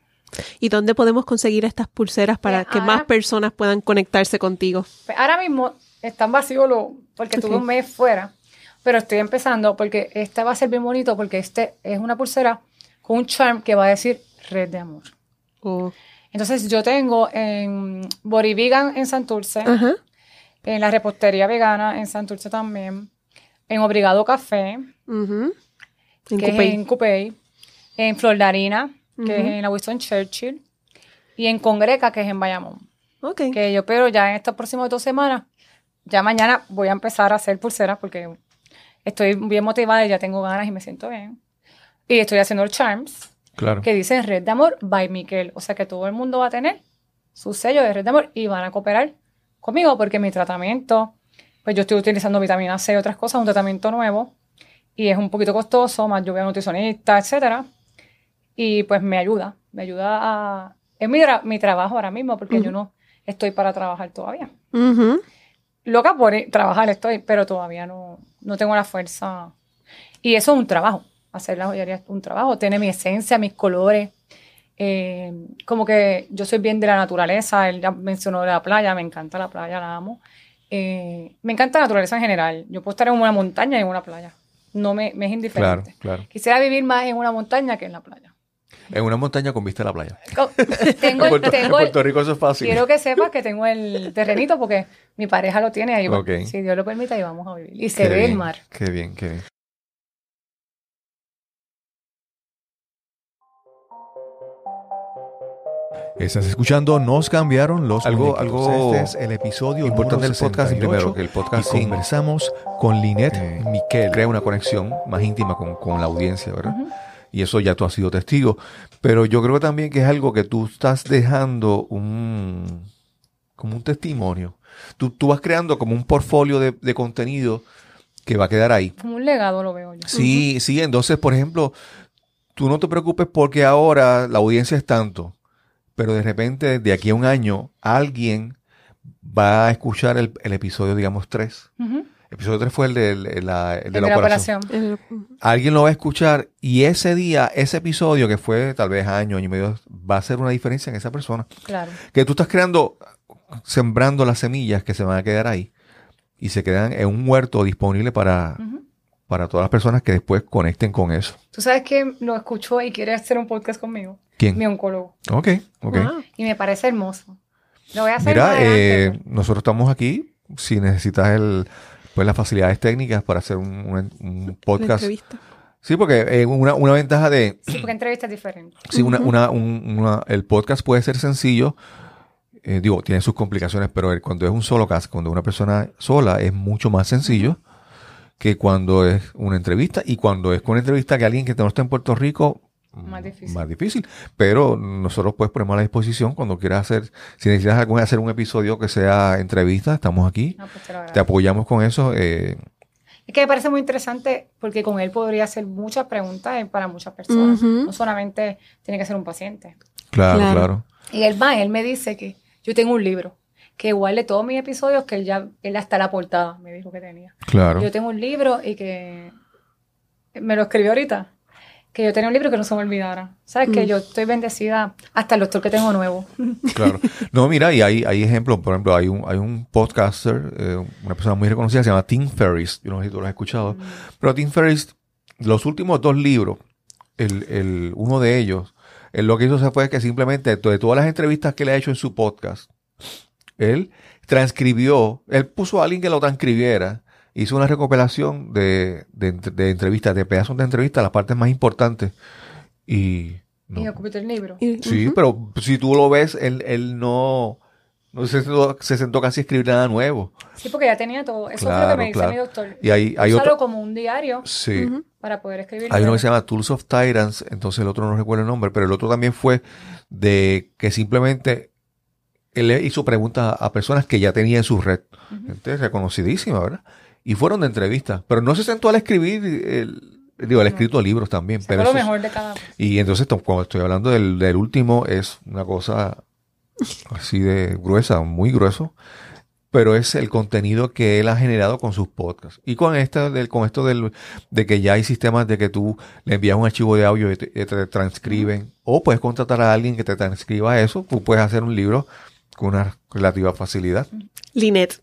¿Y dónde podemos conseguir estas pulseras para Pues que más personas puedan conectarse contigo? Pues ahora mismo están vacíos los, porque tuve Ok. un mes fuera, pero estoy empezando porque este va a ser bien bonito porque este es una pulsera con un charm que va a decir red de amor. Oh. Entonces yo tengo en Body Vegan en Santurce, Ajá. en la repostería vegana en Santurce también, en Obrigado Café, Ujú. En que Coupey. es en Coupey, en Flor de Harina, que Ujú. es en la Winston Churchill, y en Congreca, que es en Bayamón. Ok. Que yo, pero ya en estas próximas dos semanas, ya mañana voy a empezar a hacer pulseras porque estoy bien motivada y ya tengo ganas y me siento bien. Y estoy haciendo el charms Claro. que dice Red de Amor by Miquel. O sea que todo el mundo va a tener su sello de red de amor y van a cooperar conmigo porque mi tratamiento, pues yo estoy utilizando vitamina C y otras cosas, un tratamiento nuevo y es un poquito costoso, más yo voy a nutricionista, etcétera. Y pues me ayuda, me ayuda a... Es mi, tra- mi trabajo ahora mismo porque yo no estoy para trabajar todavía. Ujú. Loca por trabajar estoy, pero todavía no, no tengo la fuerza. Y eso es un trabajo, hacer la joyería es un trabajo, tiene mi esencia, mis colores. Eh, como que yo soy bien de la naturaleza, él ya mencionó la playa, me encanta la playa, la amo. Eh, me encanta la naturaleza en general. Yo puedo estar en una montaña y en una playa. No me, me es Claro, indiferente. claro. Quisiera vivir más en una montaña que en la playa. En una montaña con vista a la playa. Tengo, en el- Puerto, en tengo el- Puerto Rico eso es fácil. quiero que sepas que tengo el terrenito porque mi pareja lo tiene ahí. Si Dios lo permite, ahí vamos a vivir. Y se ve el mar. Qué bien, qué bien. Estás escuchando Nos cambiaron los Algo- muñequitos. algo Este es el episodio importante del podcast, 68, primero, que el podcast y sin- conversamos con Linet Eh, Miquel. Crea una conexión más íntima con, con la audiencia, ¿verdad? Y eso ya tú has sido testigo. Pero yo creo también que es algo que tú estás dejando un como un testimonio. Tú, tú vas creando como un portfolio de, de contenido que va a quedar ahí. Como un legado lo veo yo. Sí, sí, entonces, por ejemplo, tú no te preocupes porque ahora la audiencia es tanto, pero de repente, de aquí a un año, alguien va a escuchar el, el episodio, digamos, 3. Ujú. El episodio 3 fue el, la, de El la operación. Alguien lo va a escuchar y ese día, ese episodio que fue tal vez año, año y medio, va a hacer una diferencia en esa persona. Claro. Que tú estás creando, sembrando las semillas que se van a quedar ahí y se quedan en un huerto disponible para. Para todas las personas que después conecten con eso. Tú sabes que lo escuchó y quiere hacer un podcast conmigo. ¿Quién? Mi oncólogo. Ok, ok. wow. Y me parece hermoso. Lo voy a hacer Mira, eh, nosotros estamos aquí. Si necesitas el, pues las facilidades técnicas para hacer un, un- un podcast. entrevista. Sí, porque eh, una, una ventaja de, Sí, porque entrevista es diferente. sí, una, una, un- una- el podcast puede ser sencillo. eh, digo, tiene sus complicaciones, pero el- cuando es un solo cast, cuando una persona sola, es mucho más sencillo que cuando es una entrevista. Y cuando es con una entrevista que alguien que no está en Puerto Rico, Más mm, difícil. Más difícil. Pero nosotros pues ponemos a la disposición cuando quieras hacer, si necesitas algún, hacer un episodio que sea entrevista, estamos aquí. Pues te apoyamos con eso. eh, Es que me parece muy interesante porque con él podría hacer muchas preguntas para muchas personas. No solamente tiene que ser un paciente. claro, Claro. claro. Y él va, él me dice que yo tengo un libro que igual de todos mis episodios que él ya, él hasta la portada me dijo que tenía. Claro. Yo tengo un libro y que me lo escribió ahorita. Que yo tenía un libro que no se me olvidara. ¿Sabes? Que Mm. yo estoy bendecida hasta el doctor que tengo nuevo. Claro. No, mira, y hay, hay ejemplos. Por ejemplo, hay un, hay un podcaster, eh, una persona muy reconocida, se llama Tim Ferriss. Yo no sé si tú lo has escuchado. Pero Tim Ferriss, los últimos dos libros, el, el, uno de ellos, él lo que hizo fue que simplemente, de todas las entrevistas que le ha hecho en su podcast, él transcribió, él puso a alguien que lo transcribiera, hizo una recopilación de, de, entre- de entrevistas, de pedazos de entrevistas, las partes más importantes. Y no, Y ocupé el libro. Sí, pero si tú lo ves, él, él no, no se, sentó, se sentó casi a escribir nada nuevo. Sí, porque ya tenía todo. Eso fue lo Claro, que me dice claro. mi doctor. Y hay, otro. como un diario Sí. Para poder escribir. Hay uno que se llama Tools of Tyrants, entonces el otro no recuerdo el nombre, pero el otro también fue de que simplemente él le hizo preguntas a personas que ya tenía en su red, Ujú. gente reconocidísima, ¿verdad? Y fueron de entrevistas, pero no se sentó al escribir, el, digo, él ha No. escrito libros también, pero lo es- mejor de cada Y entonces, to- cuando estoy hablando del, del último, es una cosa así de gruesa, muy grueso, pero es el contenido que él ha generado con sus podcasts. Y con, este, del, con esto del, de que ya hay sistemas de que tú le envías un archivo de audio y te, te transcriben, o puedes contratar a alguien que te transcriba eso, tú puedes hacer un libro con una relativa facilidad. Linet,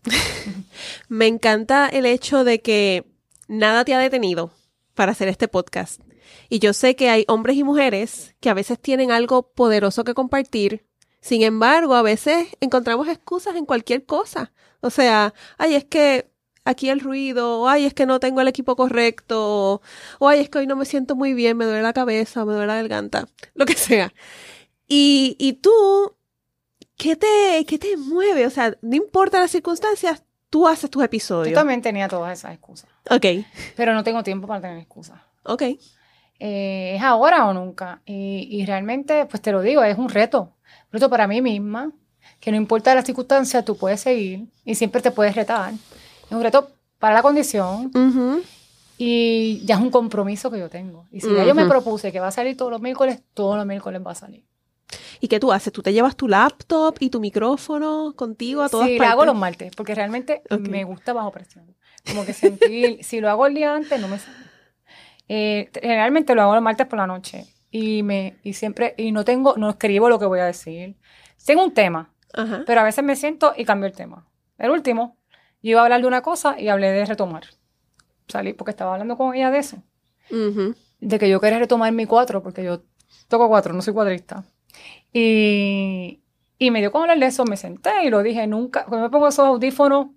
me encanta el hecho de que nada te ha detenido para hacer este podcast. Y yo sé que hay hombres y mujeres que a veces tienen algo poderoso que compartir. Sin embargo, a veces encontramos excusas en cualquier cosa. O sea, ay, es que aquí el ruido, o ay, es que no tengo el equipo correcto, o, ay, es que hoy no me siento muy bien, me duele la cabeza, me duele la garganta, lo que sea. Y, y tú, ¿qué te, ¿qué te mueve? O sea, no importa las circunstancias, tú haces tus Yo episodios. también tenía todas esas excusas. Ok, Pero no tengo tiempo para tener excusas. ok. Eh, es ahora o nunca. Y, y realmente, pues te lo digo, es un reto. Un reto para mí misma, que no importa la circunstancia, tú puedes seguir y siempre te puedes retar. Es un reto para la condición y ya es un compromiso que yo tengo. Y si ya yo me propuse que va a salir todos los miércoles, todos los miércoles va a salir. ¿Y qué tú haces? ¿Tú te llevas tu laptop y tu micrófono contigo a todas Sí, partes? hago los martes, porque realmente me gusta bajo presión. Como que sentir, si lo hago el día antes, no me sale. Eh, generalmente lo hago los martes por la noche. Y me, y siempre, y no tengo, no escribo lo que voy a decir. Tengo un tema, Ajá. pero a veces me siento y cambio el tema. El último, yo iba a hablar de una cosa y hablé de retomar. Salí porque estaba hablando con ella de eso. De que yo quería retomar mi cuatro, porque yo toco cuatro, no soy cuadrista. Y, y me dio con hablar de eso, me senté y lo dije, nunca, cuando me pongo esos audífonos,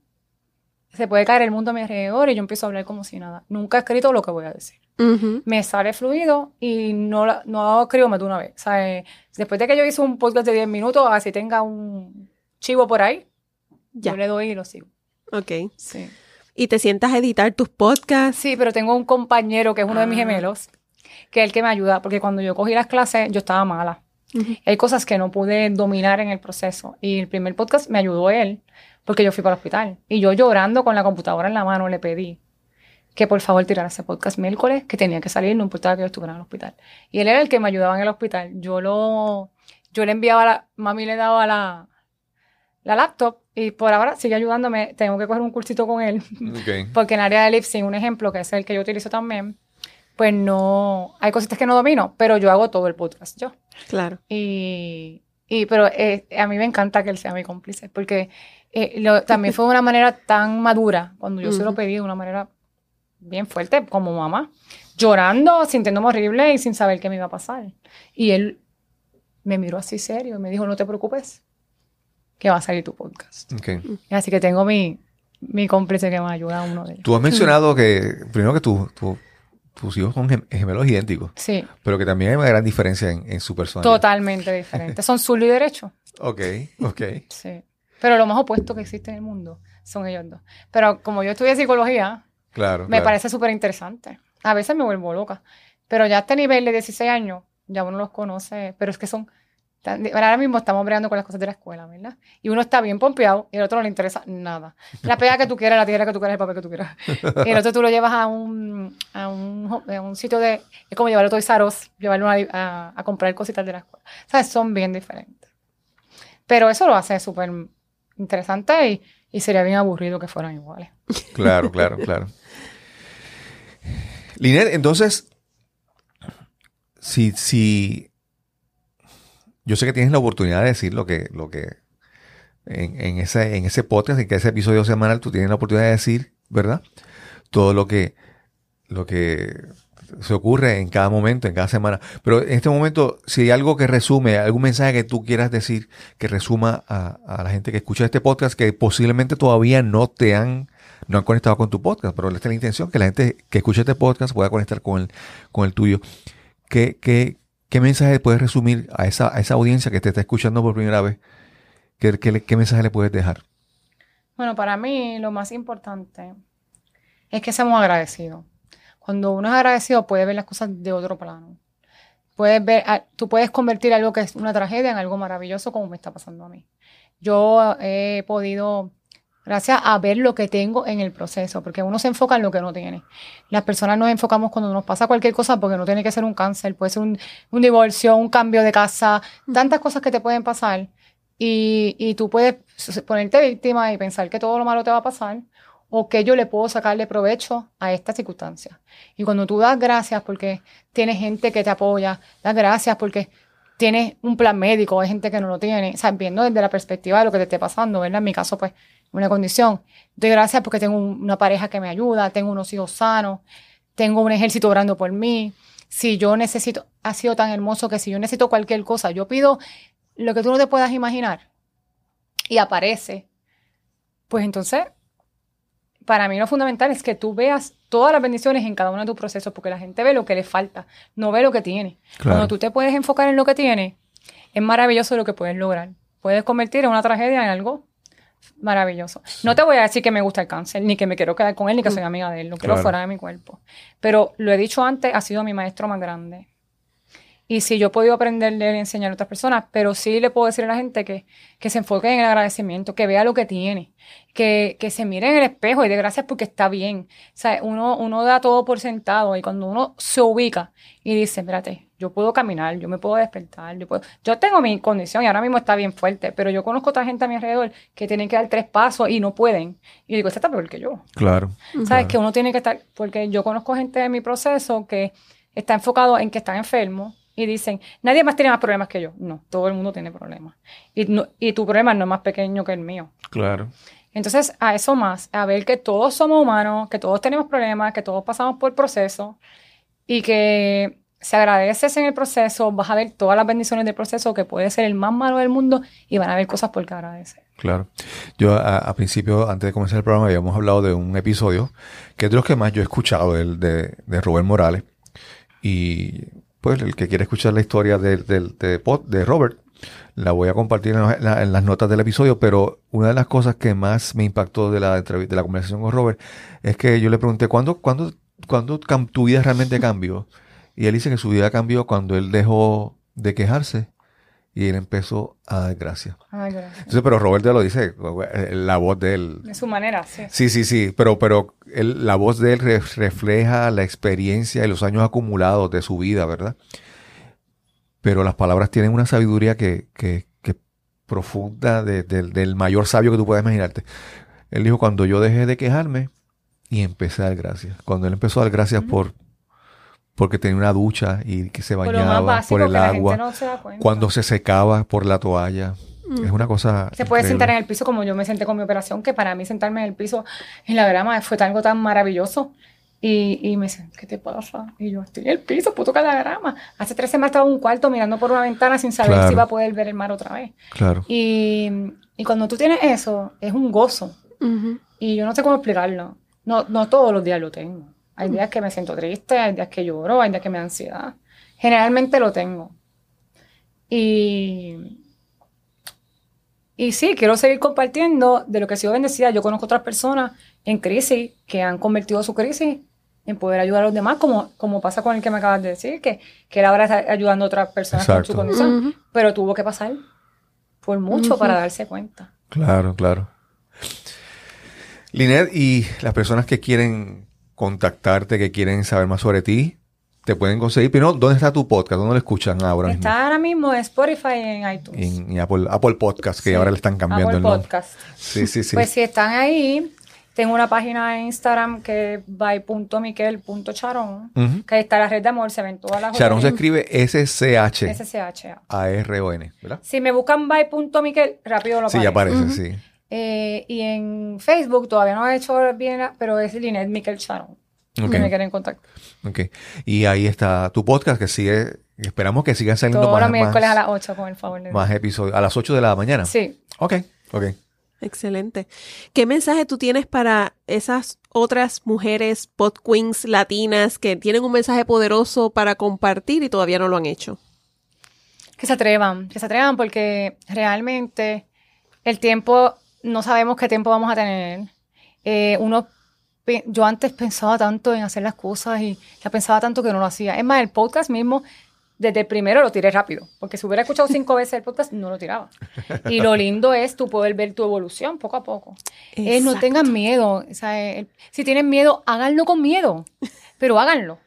se puede caer el mundo a mi alrededor y yo empiezo a hablar como si nada. Nunca he escrito lo que voy a decir. Ujú. Me sale fluido y no, la- no escribo más de una vez. O sea, eh, después de que yo hice un podcast de 10 minutos, así tenga un chivo por ahí, Ya. yo le doy y lo sigo. Ok. Sí. ¿Y te sientas a editar tus podcasts? Sí, pero tengo un compañero que es uno de mis Ah. gemelos, que es el que me ayuda, porque cuando yo cogí las clases, yo estaba mala. Hay cosas que no pude dominar en el proceso. Y el primer podcast me ayudó él, porque yo fui para el hospital. Y yo llorando con la computadora en la mano le pedí que por favor tirara ese podcast miércoles, que tenía que salir, no importaba que yo estuviera en el hospital. Y él era el que me ayudaba en el hospital. Yo lo, yo le enviaba, la, mami le daba la, la laptop y por ahora sigue ayudándome. Tengo que coger un cursito con él. Porque en el área de lip sync, un ejemplo, que es el que yo utilizo también, pues no, hay cositas que no domino, pero yo hago todo el podcast yo. Claro. Y, y pero eh, a mí me encanta que él sea mi cómplice, porque eh, lo- también fue de una manera tan madura, cuando yo se lo pedí de una manera bien fuerte, como mamá, llorando, sintiéndome horrible y sin saber qué me iba a pasar. Y él me miró así serio y me dijo, no te preocupes, que va a salir tu podcast. Ok. Así que tengo mi, mi cómplice que me ayuda, uno de ellos. Tú has mencionado que, primero que tu- tu- tus hijos son gem- gemelos idénticos, Sí, pero que también hay una gran diferencia en, en su personalidad. totalmente diferente. Son zurdo y derecho. Ok, ok. Sí. Pero lo más opuesto que existe en el mundo son ellos dos. Pero como yo estudié psicología, Claro. me claro. parece súper interesante. A veces me vuelvo loca. Pero ya a este nivel de 16 años, ya uno los conoce. Pero es que son. Ahora mismo estamos bregando con las cosas de la escuela, ¿verdad? Y uno está bien pompeado y el otro no le interesa nada. La pega que tú quieras, la tijera que tú quieras, el papel que tú quieras. Y el otro tú lo llevas a un, a un, a un sitio de. Es como llevarlo a Toys R Us, llevarlo a, a- a comprar cositas de la escuela. O sea, son bien diferentes. Pero eso lo hace súper interesante y, y sería bien aburrido que fueran iguales. Claro, claro, claro. Linet, entonces, si, si yo sé que tienes la oportunidad de decir lo que, lo que en, en ese, en ese podcast, en que ese episodio semanal, tú tienes la oportunidad de decir, ¿verdad? Todo lo que, lo que se ocurre en cada momento, en cada semana. Pero en este momento, si hay algo que resume, algún mensaje que tú quieras decir, que resuma a, a la gente que escucha este podcast, que posiblemente todavía no te han, no han conectado con tu podcast, pero esta es la intención, que la gente que escucha este podcast pueda conectar con el, con el tuyo. ¿Qué, qué, qué mensaje puedes resumir a esa, a esa audiencia que te está escuchando por primera vez? ¿Qué, qué, qué mensaje le puedes dejar? Bueno, para mí lo más importante es que seamos agradecidos. Cuando uno es agradecido puede ver las cosas de otro plano. Puedes ver, ah, tú puedes convertir algo que es una tragedia en algo maravilloso como me está pasando a mí. Yo he podido, gracias a ver lo que tengo en el proceso, porque uno se enfoca en lo que no tiene. Las personas nos enfocamos cuando nos pasa cualquier cosa porque no tiene que ser un cáncer, puede ser un, un divorcio, un cambio de casa, tantas cosas que te pueden pasar. Y, y tú puedes ponerte víctima y pensar que todo lo malo te va a pasar o que yo le puedo sacarle provecho a esta circunstancia. Y cuando tú das gracias porque tienes gente que te apoya, das gracias porque tienes un plan médico, hay gente que no lo tiene, o sea, viendo desde la perspectiva de lo que te esté pasando, ¿verdad? En mi caso, pues, una condición. Doy gracias porque tengo un- una pareja que me ayuda, tengo unos hijos sanos, tengo un ejército orando por mí. Si yo necesito, ha sido tan hermoso que si yo necesito cualquier cosa, yo pido lo que tú no te puedas imaginar y aparece, pues entonces, para mí lo fundamental es que tú veas todas las bendiciones en cada uno de tus procesos, porque la gente ve lo que le falta, no ve lo que tiene. Claro. Cuando tú te puedes enfocar en lo que tiene, es maravilloso lo que puedes lograr. Puedes convertir en una tragedia en algo maravilloso. No te voy a decir que me gusta el cáncer, ni que me quiero quedar con él, ni que soy amiga de él, lo quiero Claro. fuera de mi cuerpo. Pero lo he dicho antes, ha sido mi maestro más grande. Y sí, yo he podido aprender de él y enseñar a otras personas, pero sí le puedo decir a la gente que, que se enfoque en el agradecimiento, que vea lo que tiene, que, que se mire en el espejo y de gracias porque está bien. O sea, uno, uno da todo por sentado y cuando uno se ubica y dice, espérate, yo puedo caminar, yo me puedo despertar, yo puedo... Yo tengo mi condición y ahora mismo está bien fuerte, pero yo conozco otra gente a mi alrededor que tienen que dar tres pasos y no pueden. Y digo, esta está peor que yo. Claro. ¿Sabes? claro. Que uno tiene que estar, porque yo conozco gente en mi proceso que está enfocado en que están enfermos y dicen, nadie más tiene más problemas que yo. No, todo el mundo tiene problemas. Y, no- y tu problema no es más pequeño que el mío. Claro. Entonces, a eso más, a ver que todos somos humanos, que todos tenemos problemas, que todos pasamos por proceso y que si agradeces en el proceso, vas a ver todas las bendiciones del proceso, que puede ser el más malo del mundo y van a haber cosas por que agradecer. Claro. Yo a, a principio, antes de comenzar el programa, habíamos hablado de un episodio que es de los que más yo he escuchado, el de, de Robert Morales. Y pues el que quiere escuchar la historia del- de, Pod- de Robert, la voy a compartir en, la- en la- en las notas del episodio, pero una de las cosas que más me impactó de la, de la conversación con Robert es que yo le pregunté, ¿cuándo, cuándo, cuándo tu vida realmente cambió? Y él dice que su vida cambió cuando él dejó de quejarse y él empezó a dar gracias. Entonces, pero Robert te lo dice, la voz de él. De su manera, sí. Sí, sí, sí, pero, pero él- la voz de él re- refleja la experiencia y los años acumulados de su vida, ¿verdad? Pero las palabras tienen una sabiduría que, que, que profunda de- del- del mayor sabio que tú puedas imaginarte. Él dijo, cuando yo dejé de quejarme y empecé a dar gracias. Cuando él empezó a dar gracias por porque tenía una ducha y que se bañaba por el agua, gente no se da cuenta. cuando se secaba por la toalla. Es una cosa Se puede increíble. sentar en el piso como yo me senté con mi operación, que para mí sentarme en el piso en la grama fue algo tan maravilloso. Y, y me dicen, ¿qué te pasa? Y yo, estoy en el piso, tocar la grama. Hace tres semanas estaba en un cuarto mirando por una ventana sin saber Claro. si iba a poder ver el mar otra vez. Claro. Y, y cuando tú tienes eso, es un gozo. Ujú. Y yo no sé cómo explicarlo. No, no todos los días lo tengo. Hay días que me siento triste, hay días que lloro, hay días que me da ansiedad. Generalmente lo tengo. Y, y sí, quiero seguir compartiendo de lo que he sido bendecida. Yo conozco otras personas en crisis que han convertido su crisis en poder ayudar a los demás, como, como pasa con el que me acabas de decir, que, que él ahora está ayudando a otras personas con su condición. Pero tuvo que pasar por mucho para darse cuenta. Claro, claro. Linet, y las personas que quieren contactarte, que quieren saber más sobre ti, te pueden conseguir. Pero, ¿dónde está tu podcast? ¿Dónde lo escuchan ahora mismo? Está ahora mismo en Spotify y en iTunes. En, en Apple, Apple Podcast, que Sí, ahora le están cambiando Apple el nombre. Podcast. Sí, sí, sí. Pues si están ahí, tengo una página en Instagram que es by.miquel.charon, Ujú. que ahí está la red de amor, se ven todas las Sharon se escribe S-C-H-A-R-O-N, SCH. ¿verdad? Si me buscan by.miquel, rápido lo Sí, ya aparece, sí. Eh, y en Facebook todavía no he hecho bien, pero es Linet Miquel Charon. Ok, Si me quieren contactar. ok. Y ahí está tu podcast que sigue, esperamos que siga saliendo Todos más, los miércoles a más, las 8, con el favor de más episodios. A las 8 de la mañana. Sí. Ok, ok. Excelente. ¿Qué mensaje tú tienes para esas otras mujeres pod queens latinas que tienen un mensaje poderoso para compartir y todavía no lo han hecho? Que se atrevan, que se atrevan porque realmente el tiempo, no sabemos qué tiempo vamos a tener. Eh, uno, yo antes pensaba tanto en hacer las cosas y ya pensaba tanto que no lo hacía. Es más, el podcast mismo, desde el primero lo tiré rápido, porque si hubiera escuchado cinco veces el podcast, no lo tiraba. Y lo lindo es tú poder ver tu evolución poco a poco. Es no tengan miedo. o sea, el- si tienen miedo, háganlo con miedo, pero háganlo.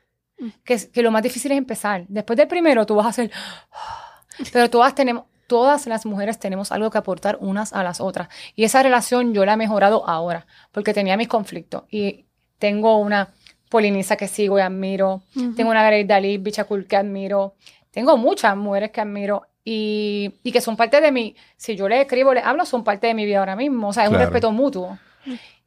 Que, es- que lo más difícil es empezar. Después del primero, tú vas a hacer. Pero todas tenemos, todas las mujeres tenemos algo que aportar unas a las otras. Y esa relación yo la he mejorado ahora, porque tenía mis conflictos. Y tengo una Polinisa que sigo y admiro. Tengo una Grace Dalí, Bichacul que admiro. Tengo muchas mujeres que admiro. Y, y que son parte de mi, si yo les escribo, les hablo, son parte de mi vida ahora mismo. O sea, es Claro. un respeto mutuo.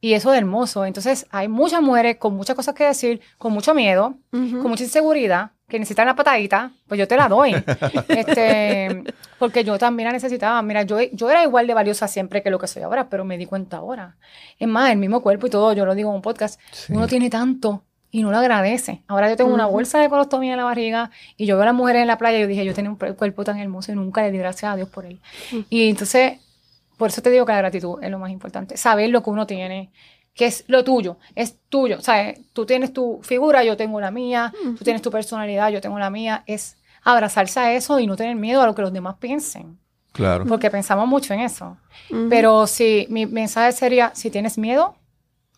Y eso es hermoso. Entonces, hay muchas mujeres con muchas cosas que decir, con mucho miedo, con mucha inseguridad, que necesitan la patadita, pues yo te la doy. este, porque yo también la necesitaba. Mira, yo, yo era igual de valiosa siempre que lo que soy ahora, pero me di cuenta ahora. Es más, el mismo cuerpo y todo, yo lo digo en un podcast, Sí. uno tiene tanto y no lo agradece. Ahora yo tengo una bolsa de colostomía en la barriga y yo veo a las mujeres en la playa y yo dije, yo tenía un cuerpo tan hermoso y nunca le di gracias a Dios por él. Ujú. Y entonces, por eso te digo que la gratitud es lo más importante. Saber lo que uno tiene, que es lo tuyo, es tuyo. O sea, tú tienes tu figura, yo tengo la mía, tú tienes tu personalidad, yo tengo la mía. Es abrazarse a eso y no tener miedo a lo que los demás piensen. Claro. Porque pensamos mucho en eso. Pero si mi mensaje sería, si tienes miedo,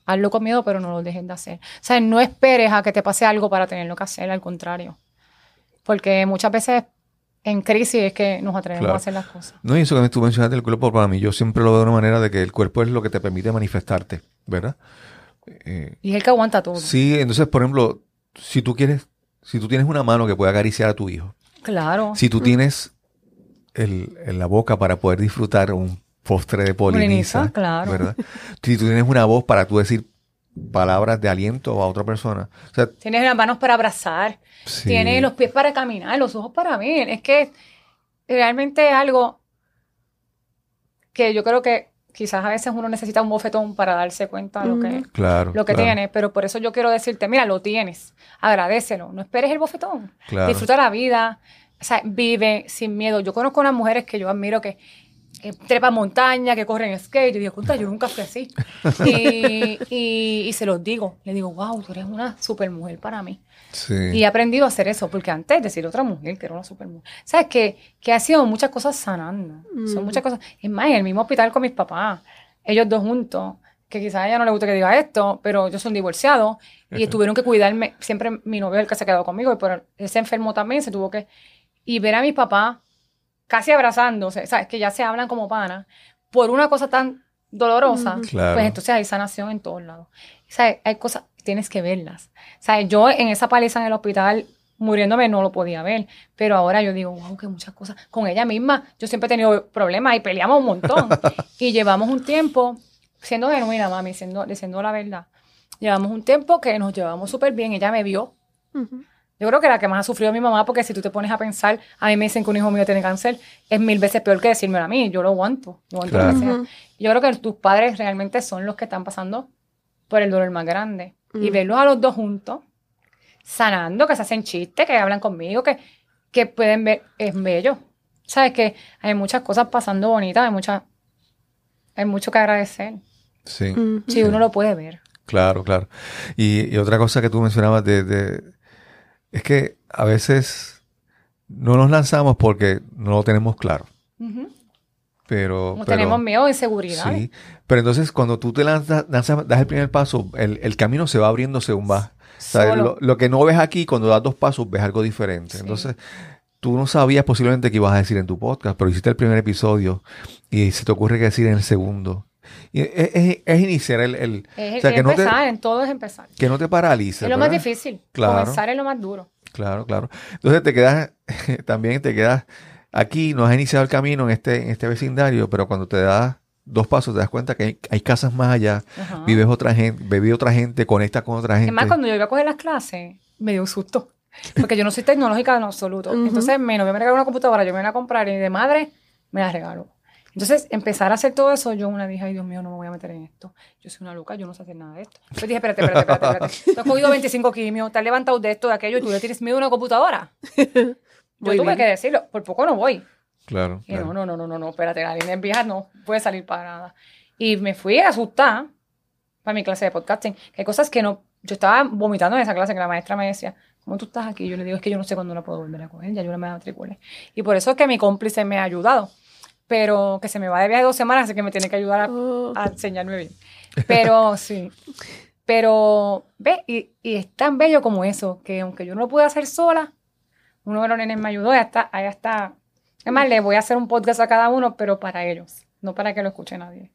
hazlo con miedo, pero no lo dejes de hacer. O sea, no esperes a que te pase algo para tenerlo que hacer, al contrario. Porque muchas veces en crisis es que nos atrevemos Claro. a hacer las cosas. No, y eso que tú mencionaste del cuerpo, para mí yo siempre lo veo de una manera de que el cuerpo es lo que te permite manifestarte, ¿verdad? Eh, Y es el que aguanta todo. sí, entonces, por ejemplo, si tú quieres, si tú tienes una mano que puede acariciar a tu hijo, Claro. si tú tienes el, en la boca para poder disfrutar un postre de poliniza, Poliniza, claro. ¿verdad? Si tú tienes una voz para tú decir palabras de aliento a otra persona, o sea, Tienes las manos para abrazar, sí, tienes los pies para caminar, los ojos para ver. Es que realmente es algo que yo creo que quizás a veces uno necesita un bofetón para darse cuenta de lo que, claro, lo que claro, tienes, pero por eso yo quiero decirte, mira, lo tienes, agradecelo, no esperes el bofetón, claro. disfruta la vida, o sea, vive sin miedo. Yo conozco unas mujeres que yo admiro que, que trepan montaña, que corren skate, y digo, contra, yo nunca fui así. y, y, y se los digo, le digo, wow, tú eres una super mujer para mí. Sí. Y he aprendido a hacer eso, porque antes decir otra mujer que era una super mujer. ¿Sabes? Que, que ha sido muchas cosas sanando. Son Mm. muchas cosas. Es más, en el mismo hospital con mis papás, ellos dos juntos, que quizás a ella no le gusta que diga esto, pero ellos son divorciados y Ajá. tuvieron que cuidarme. Siempre mi novio es el que se quedó conmigo, y por, él se enfermó también, se tuvo que. Y ver a mis papás casi abrazándose, ¿sabes? Que ya se hablan como panas, por una cosa tan dolorosa. Claro. pues entonces hay sanación en todos lados. ¿Sabes? Hay cosas, tienes que verlas. ¿Sabes? Yo en esa paliza en el hospital, muriéndome, no lo podía ver. Pero ahora yo digo, wow, que muchas cosas. Con ella misma, yo siempre he tenido problemas y peleamos un montón. y llevamos un tiempo, siendo genuina, mami, siendo, diciendo la verdad. Llevamos un tiempo que nos llevamos súper bien. Ella me vio. Ujú. Yo creo que la que más ha sufrido es mi mamá, porque si tú te pones a pensar, a mí me dicen que un hijo mío tiene cáncer, es mil veces peor que decírmelo a mí. Yo lo aguanto. Yo aguanto lo que Claro. sea. Yo creo que tus padres realmente son los que están pasando por el dolor más grande. Y verlos a los dos juntos, sanando, que se hacen chistes, que hablan conmigo, que, que pueden ver, es bello. Sabes que hay muchas cosas pasando bonitas, hay muchas, hay mucho que agradecer. sí. Si uno lo puede ver. Claro, claro. Y, y otra cosa que tú mencionabas de, de- es que a veces no nos lanzamos porque no lo tenemos claro. Pero, tenemos miedo de inseguridad. sí. Pero entonces cuando tú te lanzas, lanzas- das el primer paso, el, el camino se va abriendo según vas. O sea, Solo. lo, lo que no ves aquí, cuando das dos pasos, ves algo diferente. Sí. Entonces, tú no sabías posiblemente qué ibas a decir en tu podcast, pero hiciste el primer episodio y se te ocurre qué decir en el segundo. Es, es- es iniciar el, el- Es, o sea, es que no te, empezar, en todo es empezar. que no te paralices. Es lo más ¿verdad? difícil. Claro. Comenzar es lo más duro. Claro, claro. Entonces te quedas, también te quedas aquí, no has iniciado el camino en este, en este vecindario, pero cuando te das dos pasos te das cuenta que hay, hay casas más allá, Ajá. vives otra gente, vive otra gente, conectas con otra gente. Es más, cuando yo iba a coger las clases, me dio un susto. Porque yo no soy tecnológica en absoluto. Entonces, mi novio me regaló una computadora, yo me la a comprar y de madre me la regaló. Entonces, empezar a hacer todo eso, yo una dije, ay Dios mío, no me voy a meter en esto. Yo soy una loca, yo no sé hacer nada de esto. Entonces dije, espérate, espérate, espérate, espérate. Tú has cogido 25 quimios, te has levantado de esto, de aquello, y tú le tienes miedo a una computadora. Yo Muy tuve bien. que decirlo, por poco no voy. Claro. Y claro. no, no, no, no, no, no, espérate, la línea vieja no puede salir para nada. Y me fui a asustar para mi clase de podcasting. Que hay cosas que no. Yo estaba vomitando en esa clase que la maestra me decía, ¿cómo tú estás aquí? Yo le digo, es que yo no sé cuándo la puedo volver a coger, ya yo no me matriculé. Y por eso es que mi cómplice me ha ayudado. Pero que se me va de viaje dos semanas, así que me tiene que ayudar a, Oh. a enseñarme bien. Pero sí. Pero, ve, y, y es tan bello como eso, que aunque yo no lo pude hacer sola, uno de los nenes me ayudó, ya está, allá está. Además, le voy a hacer un podcast a cada uno, pero para ellos, no para que lo escuche nadie.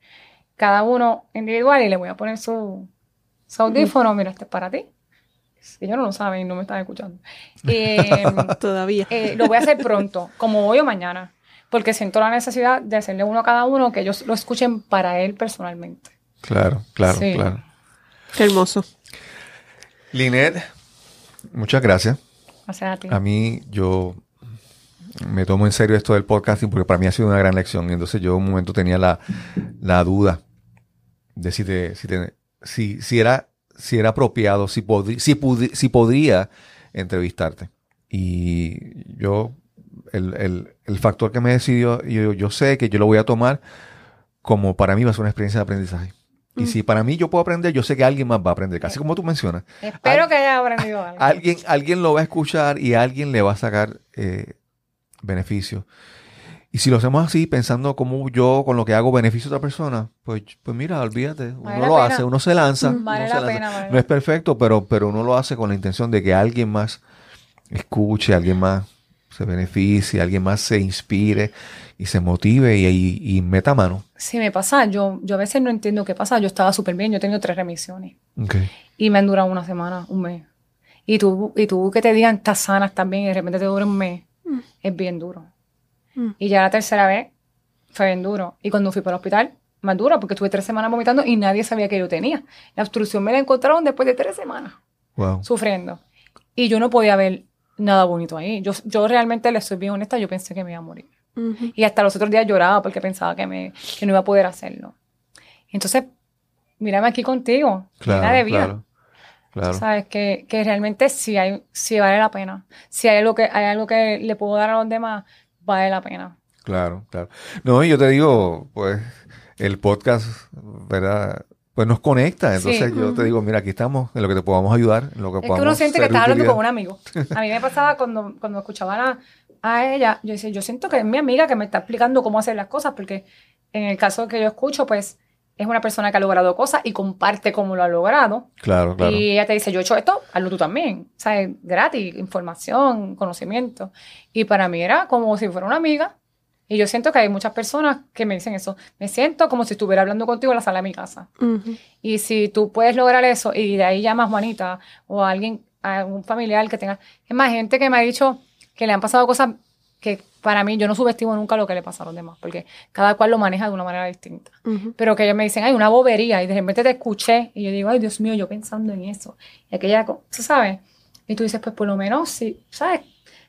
Cada uno individual y le voy a poner su, su audífono, mira, este es para ti. Ellos no lo saben y no me están escuchando. Eh, Todavía. eh, lo voy a hacer pronto, como hoy o mañana, porque siento la necesidad de hacerle uno a cada uno que ellos lo escuchen para él personalmente. Claro, claro, Sí. claro. Qué hermoso. Linet, muchas gracias. Sea, a ti. A mí, yo me tomo en serio esto del podcasting porque para mí ha sido una gran lección. Y entonces yo en un momento tenía la, la duda de si, te- si, te- si, si era, si era apropiado, si, podri- si, pudi- si podría entrevistarte. Y yo, el, el- el factor que me decidió, yo, yo sé que yo lo voy a tomar como para mí va a ser una experiencia de aprendizaje. Y si para mí yo puedo aprender, yo sé que alguien más va a aprender, casi como tú mencionas. Espero Al- que haya aprendido algo. Alguien, alguien lo va a escuchar y alguien le va a sacar eh, beneficio. Y si lo hacemos así, pensando como yo con lo que hago beneficio a otra persona, pues, pues mira, olvídate, uno Vale lo hace, uno se lanza. Mm. uno Vale se la lanza. pena, vale No es perfecto, pero, pero uno lo hace con la intención de que alguien más escuche, alguien más se beneficie, alguien más se inspire y se motive y, y- y meta mano. Sí, me pasa. Yo, yo a veces no entiendo qué pasa. Yo estaba súper bien. Yo he tenido tres remisiones. Y me han durado una semana, un mes. Y tú, y tú que te digan, estás sana, estás bien, y de repente te dura un mes. Mm. Es bien duro. Mm. Y ya la tercera vez fue bien duro. Y cuando fui para el hospital, más duro, porque estuve tres semanas vomitando y nadie sabía que yo tenía. La obstrucción me la encontraron después de tres semanas, Wow. sufriendo. Y yo no podía ver nada bonito ahí. Yo, yo realmente, le soy bien honesta, yo pensé que me iba a morir. Y hasta los otros días lloraba porque pensaba que, me, que no iba a poder hacerlo. Entonces, mírame aquí contigo, llena Claro, de vida. claro. Claro. Sabes que, que realmente sí, hay, sí vale la pena. Si hay algo, que, hay algo que le puedo dar a los demás, vale la pena. Claro, claro. No, y yo te digo, pues, el podcast, ¿verdad? Pues nos conecta. Entonces Sí. yo te digo, mira, aquí estamos, en lo que te podamos ayudar, en lo que Es que podamos uno siente que estás hablando con un amigo. A mí me pasaba cuando, cuando escuchaba a, a ella, yo decía, yo siento que es mi amiga que me está explicando cómo hacer las cosas, porque en el caso que yo escucho, pues es una persona que ha logrado cosas y comparte cómo lo ha logrado. Claro, claro. Y ella te dice, yo he hecho esto, hazlo tú también. O sea, es gratis, información, conocimiento. Y para mí era como si fuera una amiga. Y yo siento que hay muchas personas que me dicen eso. Me siento como si estuviera hablando contigo en la sala de mi casa. Y si tú puedes lograr eso y de ahí llamas a Juanita o a alguien, a un familiar que tenga... Es más, gente que me ha dicho que le han pasado cosas que para mí yo no subestimo nunca lo que le pasa a los demás, porque cada cual lo maneja de una manera distinta. Pero que ellos me dicen, ay, una bobería, y de repente te escuché, y yo digo, ay, Dios mío, yo pensando en eso. Y aquella cosa, ¿tú sabes? Y tú dices, pues por lo menos, sí, ¿sabes?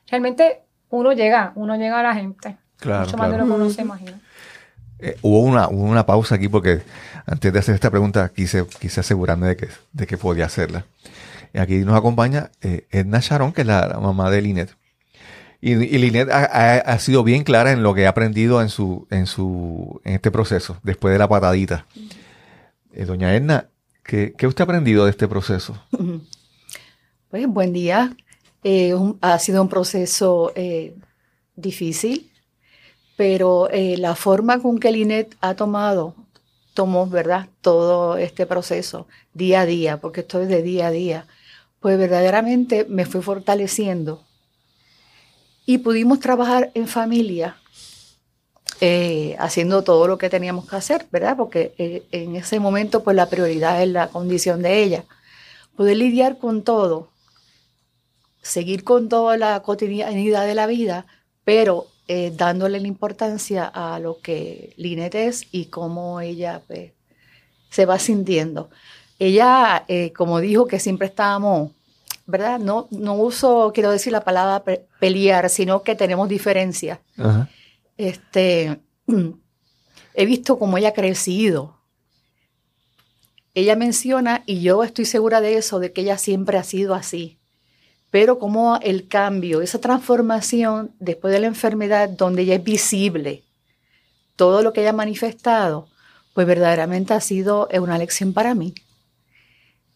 Realmente uno llega, uno llega a la gente. Claro, mucho más de claro. lo que uno Ujú. se imagina. Eh, hubo, una, hubo una pausa aquí porque antes de hacer esta pregunta quise, quise asegurarme de que, de que podía hacerla. Aquí nos acompaña eh, Edna Sharon, que es la, la mamá de Linet. Y, y Linet ha, ha- ha sido bien clara en lo que ha aprendido en su, en su, en este proceso, después de la patadita. Eh, doña Edna, ¿qué, ¿qué usted ha aprendido de este proceso? Pues buen día. Eh, un- ha sido un proceso eh, difícil, pero eh, la forma con que Linet ha tomado, tomó, ¿verdad? Todo este proceso día a día, porque esto es de día a día, pues verdaderamente me fue fortaleciendo. Y pudimos trabajar en familia, eh, haciendo todo lo que teníamos que hacer, ¿verdad? Porque eh, en ese momento, pues la prioridad es la condición de ella. Poder lidiar con todo, seguir con toda la cotidianidad de la vida, pero eh, dándole la importancia a lo que Linet es y cómo ella pues, se va sintiendo. Ella, eh, como dijo, que siempre estábamos, ¿verdad? No, no uso, quiero decir la palabra pe- pelear, sino que tenemos diferencias. Ajá. Este, he visto cómo ella ha crecido. Ella menciona, y yo estoy segura de eso, de que ella siempre ha sido así. Pero como el cambio, esa transformación después de la enfermedad, donde ella es visible, todo lo que ella ha manifestado, pues verdaderamente ha sido una lección para mí.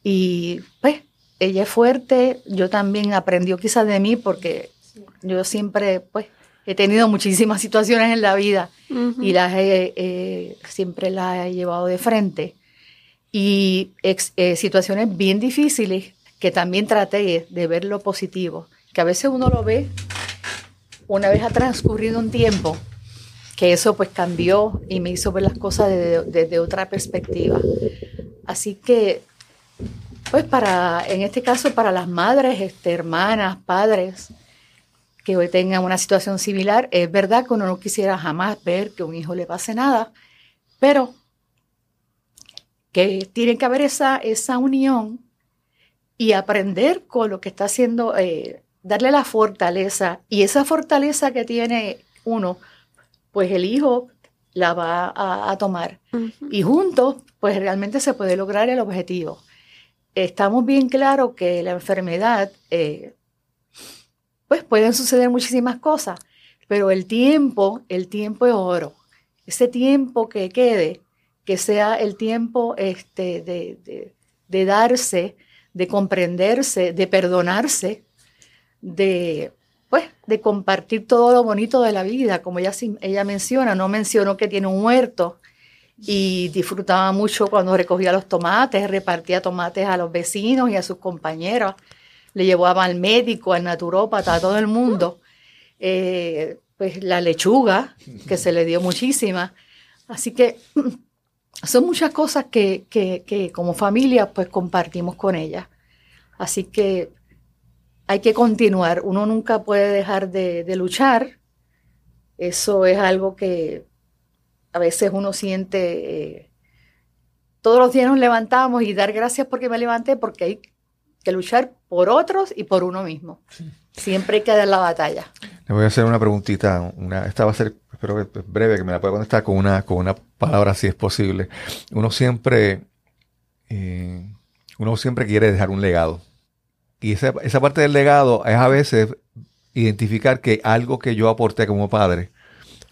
Y pues ella es fuerte, yo también aprendió quizás de mí porque yo siempre pues he tenido muchísimas situaciones en la vida y las he, eh, siempre las he llevado de frente. Y ex- eh, situaciones bien difíciles que también traté de ver lo positivo, que a veces uno lo ve una vez ha transcurrido un tiempo, que eso pues cambió y me hizo ver las cosas desde, otra perspectiva. Así que, pues para, en este caso, para las madres, este, hermanas, padres, que hoy tengan una situación similar, es verdad que uno no quisiera jamás ver que un hijo le pase nada, pero que tiene que haber esa, esa unión y aprender con lo que está haciendo, eh, darle la fortaleza y esa fortaleza que tiene uno, pues el hijo la va a, a tomar y juntos, pues realmente se puede lograr el objetivo. Estamos bien claros que la enfermedad, eh, pues pueden suceder muchísimas cosas, pero el tiempo, el tiempo es oro. Ese tiempo que quede, que sea el tiempo este, de, de darse, de comprenderse, de perdonarse, de, pues, de compartir todo lo bonito de la vida, como ella, ella menciona, no mencionó que tiene un huerto y disfrutaba mucho cuando recogía los tomates, repartía tomates a los vecinos y a sus compañeros, le llevaba al médico, al naturópata, a todo el mundo, eh, pues la lechuga, que se le dio muchísima. Así que son muchas cosas que, que como familia pues compartimos con ella. Así que hay que continuar. Uno nunca puede dejar de, luchar. Eso es algo que a veces uno siente. Eh, todos los días nos levantamos y dar gracias porque me levanté, porque hay que luchar por otros y por uno mismo. Siempre hay que dar la batalla. Le voy a hacer una preguntita. Una, esta va a ser, espero que breve, que me la pueda contestar con una, con una palabra si es posible. Uno siempre, eh, uno siempre quiere dejar un legado y esa, esa parte del legado es a veces identificar que algo que yo aporté como padre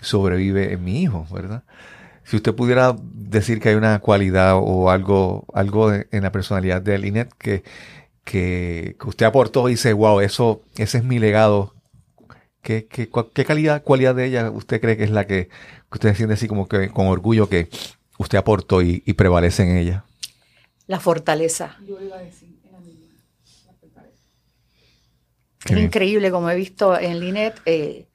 sobrevive en mi hijo, ¿verdad? Si usted pudiera decir que hay una cualidad o algo, algo en la personalidad de Linet que, que, usted aportó y dice, wow, eso, ese es mi legado. ¿Qué, qué, qué calidad, cualidad de ella usted cree que es la que, que usted siente así como que con orgullo que usted aportó y, y prevalece en ella? La fortaleza. Yo iba a decir Es increíble, como he visto en Linet. Eh,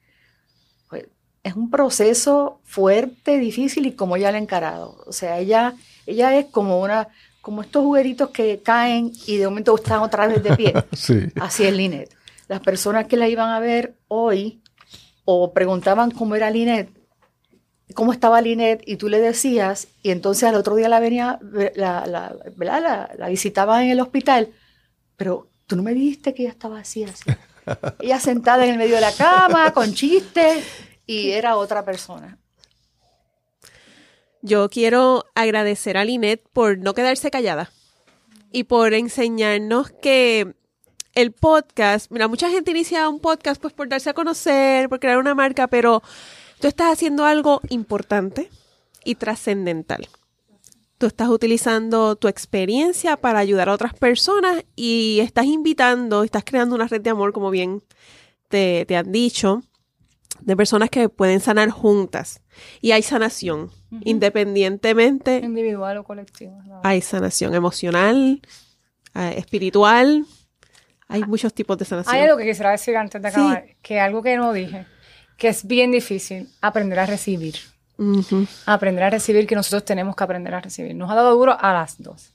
es un proceso fuerte, difícil y como ella lo ha encarado. O sea, ella, ella es como una, como estos jugueritos que caen y de momento están otra vez de pie. Así es Linet. Las personas que la iban a ver hoy o preguntaban cómo era Linet, cómo estaba Linet y tú le decías y entonces al otro día la venía, la, la, la, la visitaban en el hospital, pero tú no me dijiste que ella estaba así, así. ella sentada en el medio de la cama, con chistes, y era otra persona. Yo quiero agradecer a Linet por no quedarse callada y por enseñarnos que el podcast, mira, mucha gente inicia un podcast pues por darse a conocer, por crear una marca, pero tú estás haciendo algo importante y trascendental. Tú estás utilizando tu experiencia para ayudar a otras personas y estás invitando, estás creando una red de amor, como bien te, han dicho, de personas que pueden sanar juntas. Y hay sanación, independientemente. Individual o colectiva. Hay sanación emocional, eh, espiritual. Hay muchos tipos de sanación. Hay algo que quisiera decir antes de acabar, que algo que no dije, que es bien difícil aprender a recibir. Aprender a recibir que nosotros tenemos que aprender a recibir. Nos ha dado duro a las dos.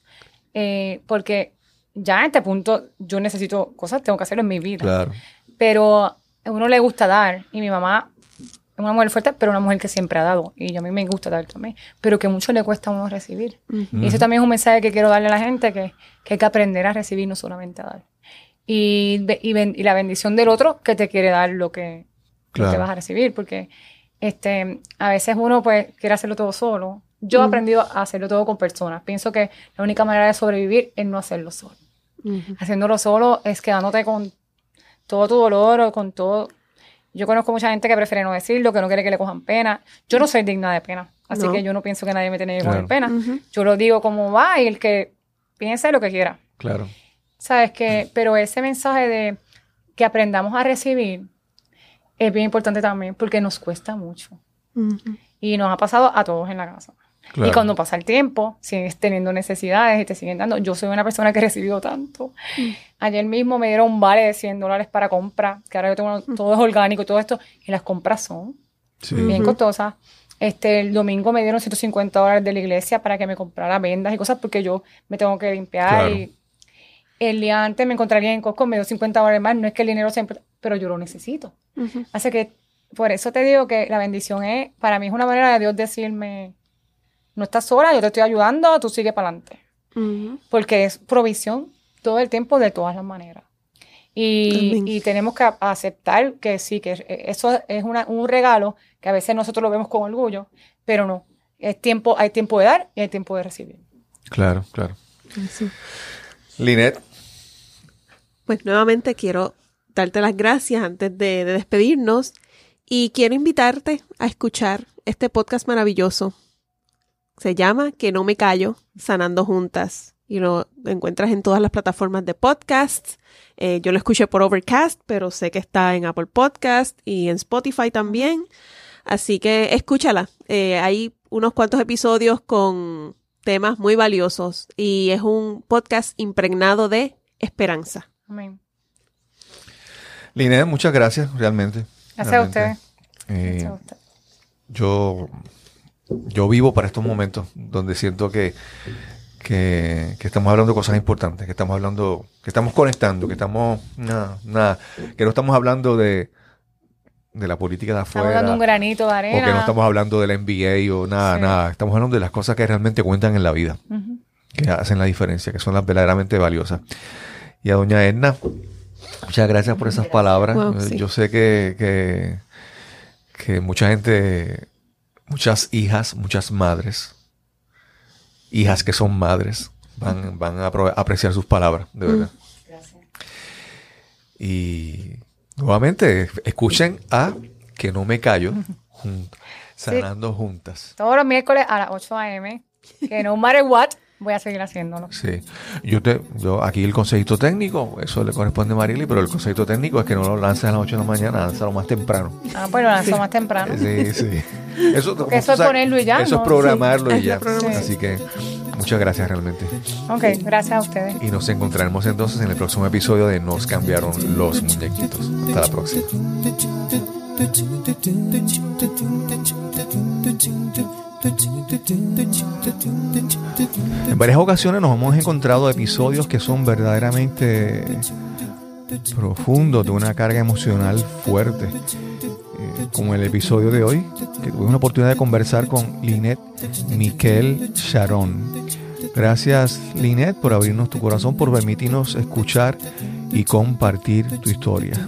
Eh, porque ya en este punto yo necesito cosas, tengo que hacerlo en mi vida. Claro. Pero a uno le gusta dar y mi mamá es una mujer fuerte, pero una mujer que siempre ha dado. Y a mí me gusta dar también. Pero que mucho le cuesta a uno recibir. Y eso también es un mensaje que quiero darle a la gente, que, que hay que aprender a recibir, no solamente a dar. Y, y, la bendición del otro que te quiere dar lo que, lo que vas a recibir. Porque este, a veces uno pues quiere hacerlo todo solo. Yo he aprendido a hacerlo todo con personas. Pienso que la única manera de sobrevivir es no hacerlo solo. Haciéndolo solo es quedándote con todo tu dolor o con todo. Yo conozco mucha gente que prefiere no decirlo, que no quiere que le cojan pena. Yo no soy digna de pena, así que yo no pienso que nadie me tiene que coger pena. Yo lo digo como va y el que piense lo que quiera. Claro. Sabes que, pero ese mensaje de que aprendamos a recibir es bien importante también porque nos cuesta mucho. Y nos ha pasado a todos en la casa. Y cuando pasa el tiempo, sigues teniendo necesidades y te siguen dando. Yo soy una persona que he recibido tanto. Mm. Ayer mismo me dieron un vale de 100 dólares para compra, que ahora yo tengo mm. todo es orgánico y todo esto. Y las compras son bien costosas. Este, el domingo me dieron 150 dólares de la iglesia para que me comprara vendas y cosas porque yo me tengo que limpiar. Y el día antes me encontraría en Costco, me dio 50 dólares más. No es que el dinero siempre, pero yo lo necesito. Así que por eso te digo que la bendición es, para mí es una manera de Dios decirme, no estás sola, yo te estoy ayudando, tú sigue para adelante. Porque es provisión todo el tiempo de todas las maneras. Y, tenemos que aceptar que sí, que eso es un regalo que a veces nosotros lo vemos con orgullo, pero no. Es tiempo, hay tiempo de dar y hay tiempo de recibir. Claro, claro. Linet. Pues nuevamente quiero darte las gracias antes de, despedirnos y quiero invitarte a escuchar este podcast maravilloso. Se llama Que no me callo, sanando juntas. Y lo encuentras en todas las plataformas de podcasts. Eh, yo lo escuché por Overcast, pero sé que está en Apple Podcast y en Spotify también. Así que escúchala. Eh, hay unos cuantos episodios con temas muy valiosos y es un podcast impregnado de esperanza. Amén. Linet, muchas gracias, realmente. Gracias a ustedes. Eh, Gracias a ustedes. yo, yo vivo para estos momentos donde siento que, que, que estamos hablando de cosas importantes, que estamos hablando, que estamos conectando, que estamos, nada, nada, que no estamos hablando de, de la política de Estamos afuera. dando un granito de o arena. que no estamos hablando de la NBA o nada, Sí. nada. Estamos hablando de las cosas que realmente cuentan en la vida, que hacen la diferencia, que son las verdaderamente valiosas. Y a doña Edna, muchas gracias por esas palabras. Wow, sí. Yo sé que, que, que mucha gente, muchas hijas, muchas madres, hijas que son madres, van, van a apreciar sus palabras, de verdad. Y nuevamente, escuchen a Que no me callo, jun- sanando juntas. Todos los miércoles a las 8 a.m. Que no matter what, voy a seguir haciéndolo. Sí. Yo te, yo aquí el consejito técnico, eso le corresponde a Marily, pero el consejito técnico es que no lo lances a las 8 de la mañana, lánzalo más temprano. Ah, pues lo lanzo más temprano. Sí, sí. Eso, eso es ponerlo y ya, Eso ¿no? es programarlo Sí, y ya. Así que muchas gracias realmente. Ok, gracias a ustedes. Y nos encontraremos entonces en el próximo episodio de Nos cambiaron los muñequitos. Hasta la próxima. En varias ocasiones nos hemos encontrado episodios que son verdaderamente profundos, de una carga emocional fuerte, eh, como el episodio de hoy, que tuve una oportunidad de conversar con Linet Miquel Sharon. Gracias Linet por abrirnos tu corazón, por permitirnos escuchar y compartir tu historia.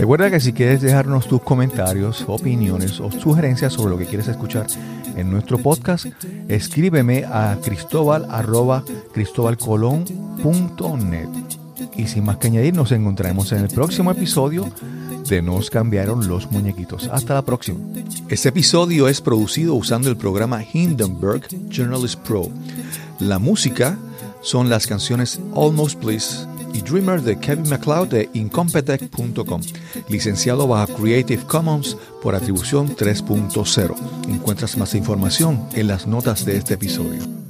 Recuerda que si quieres dejarnos tus comentarios, opiniones o sugerencias sobre lo que quieres escuchar en nuestro podcast, escríbeme a cristobal. Y sin más que añadir, nos encontraremos en el próximo episodio de Nos cambiaron los muñequitos. Hasta la próxima. Este episodio es producido usando el programa Hindenburg Journalist Pro. La música son las canciones Almost Bliss y Dreamer de Kevin MacLeod de Incompetech.com, licenciado bajo Creative Commons por atribución 3.0. Encuentras más información en las notas de este episodio.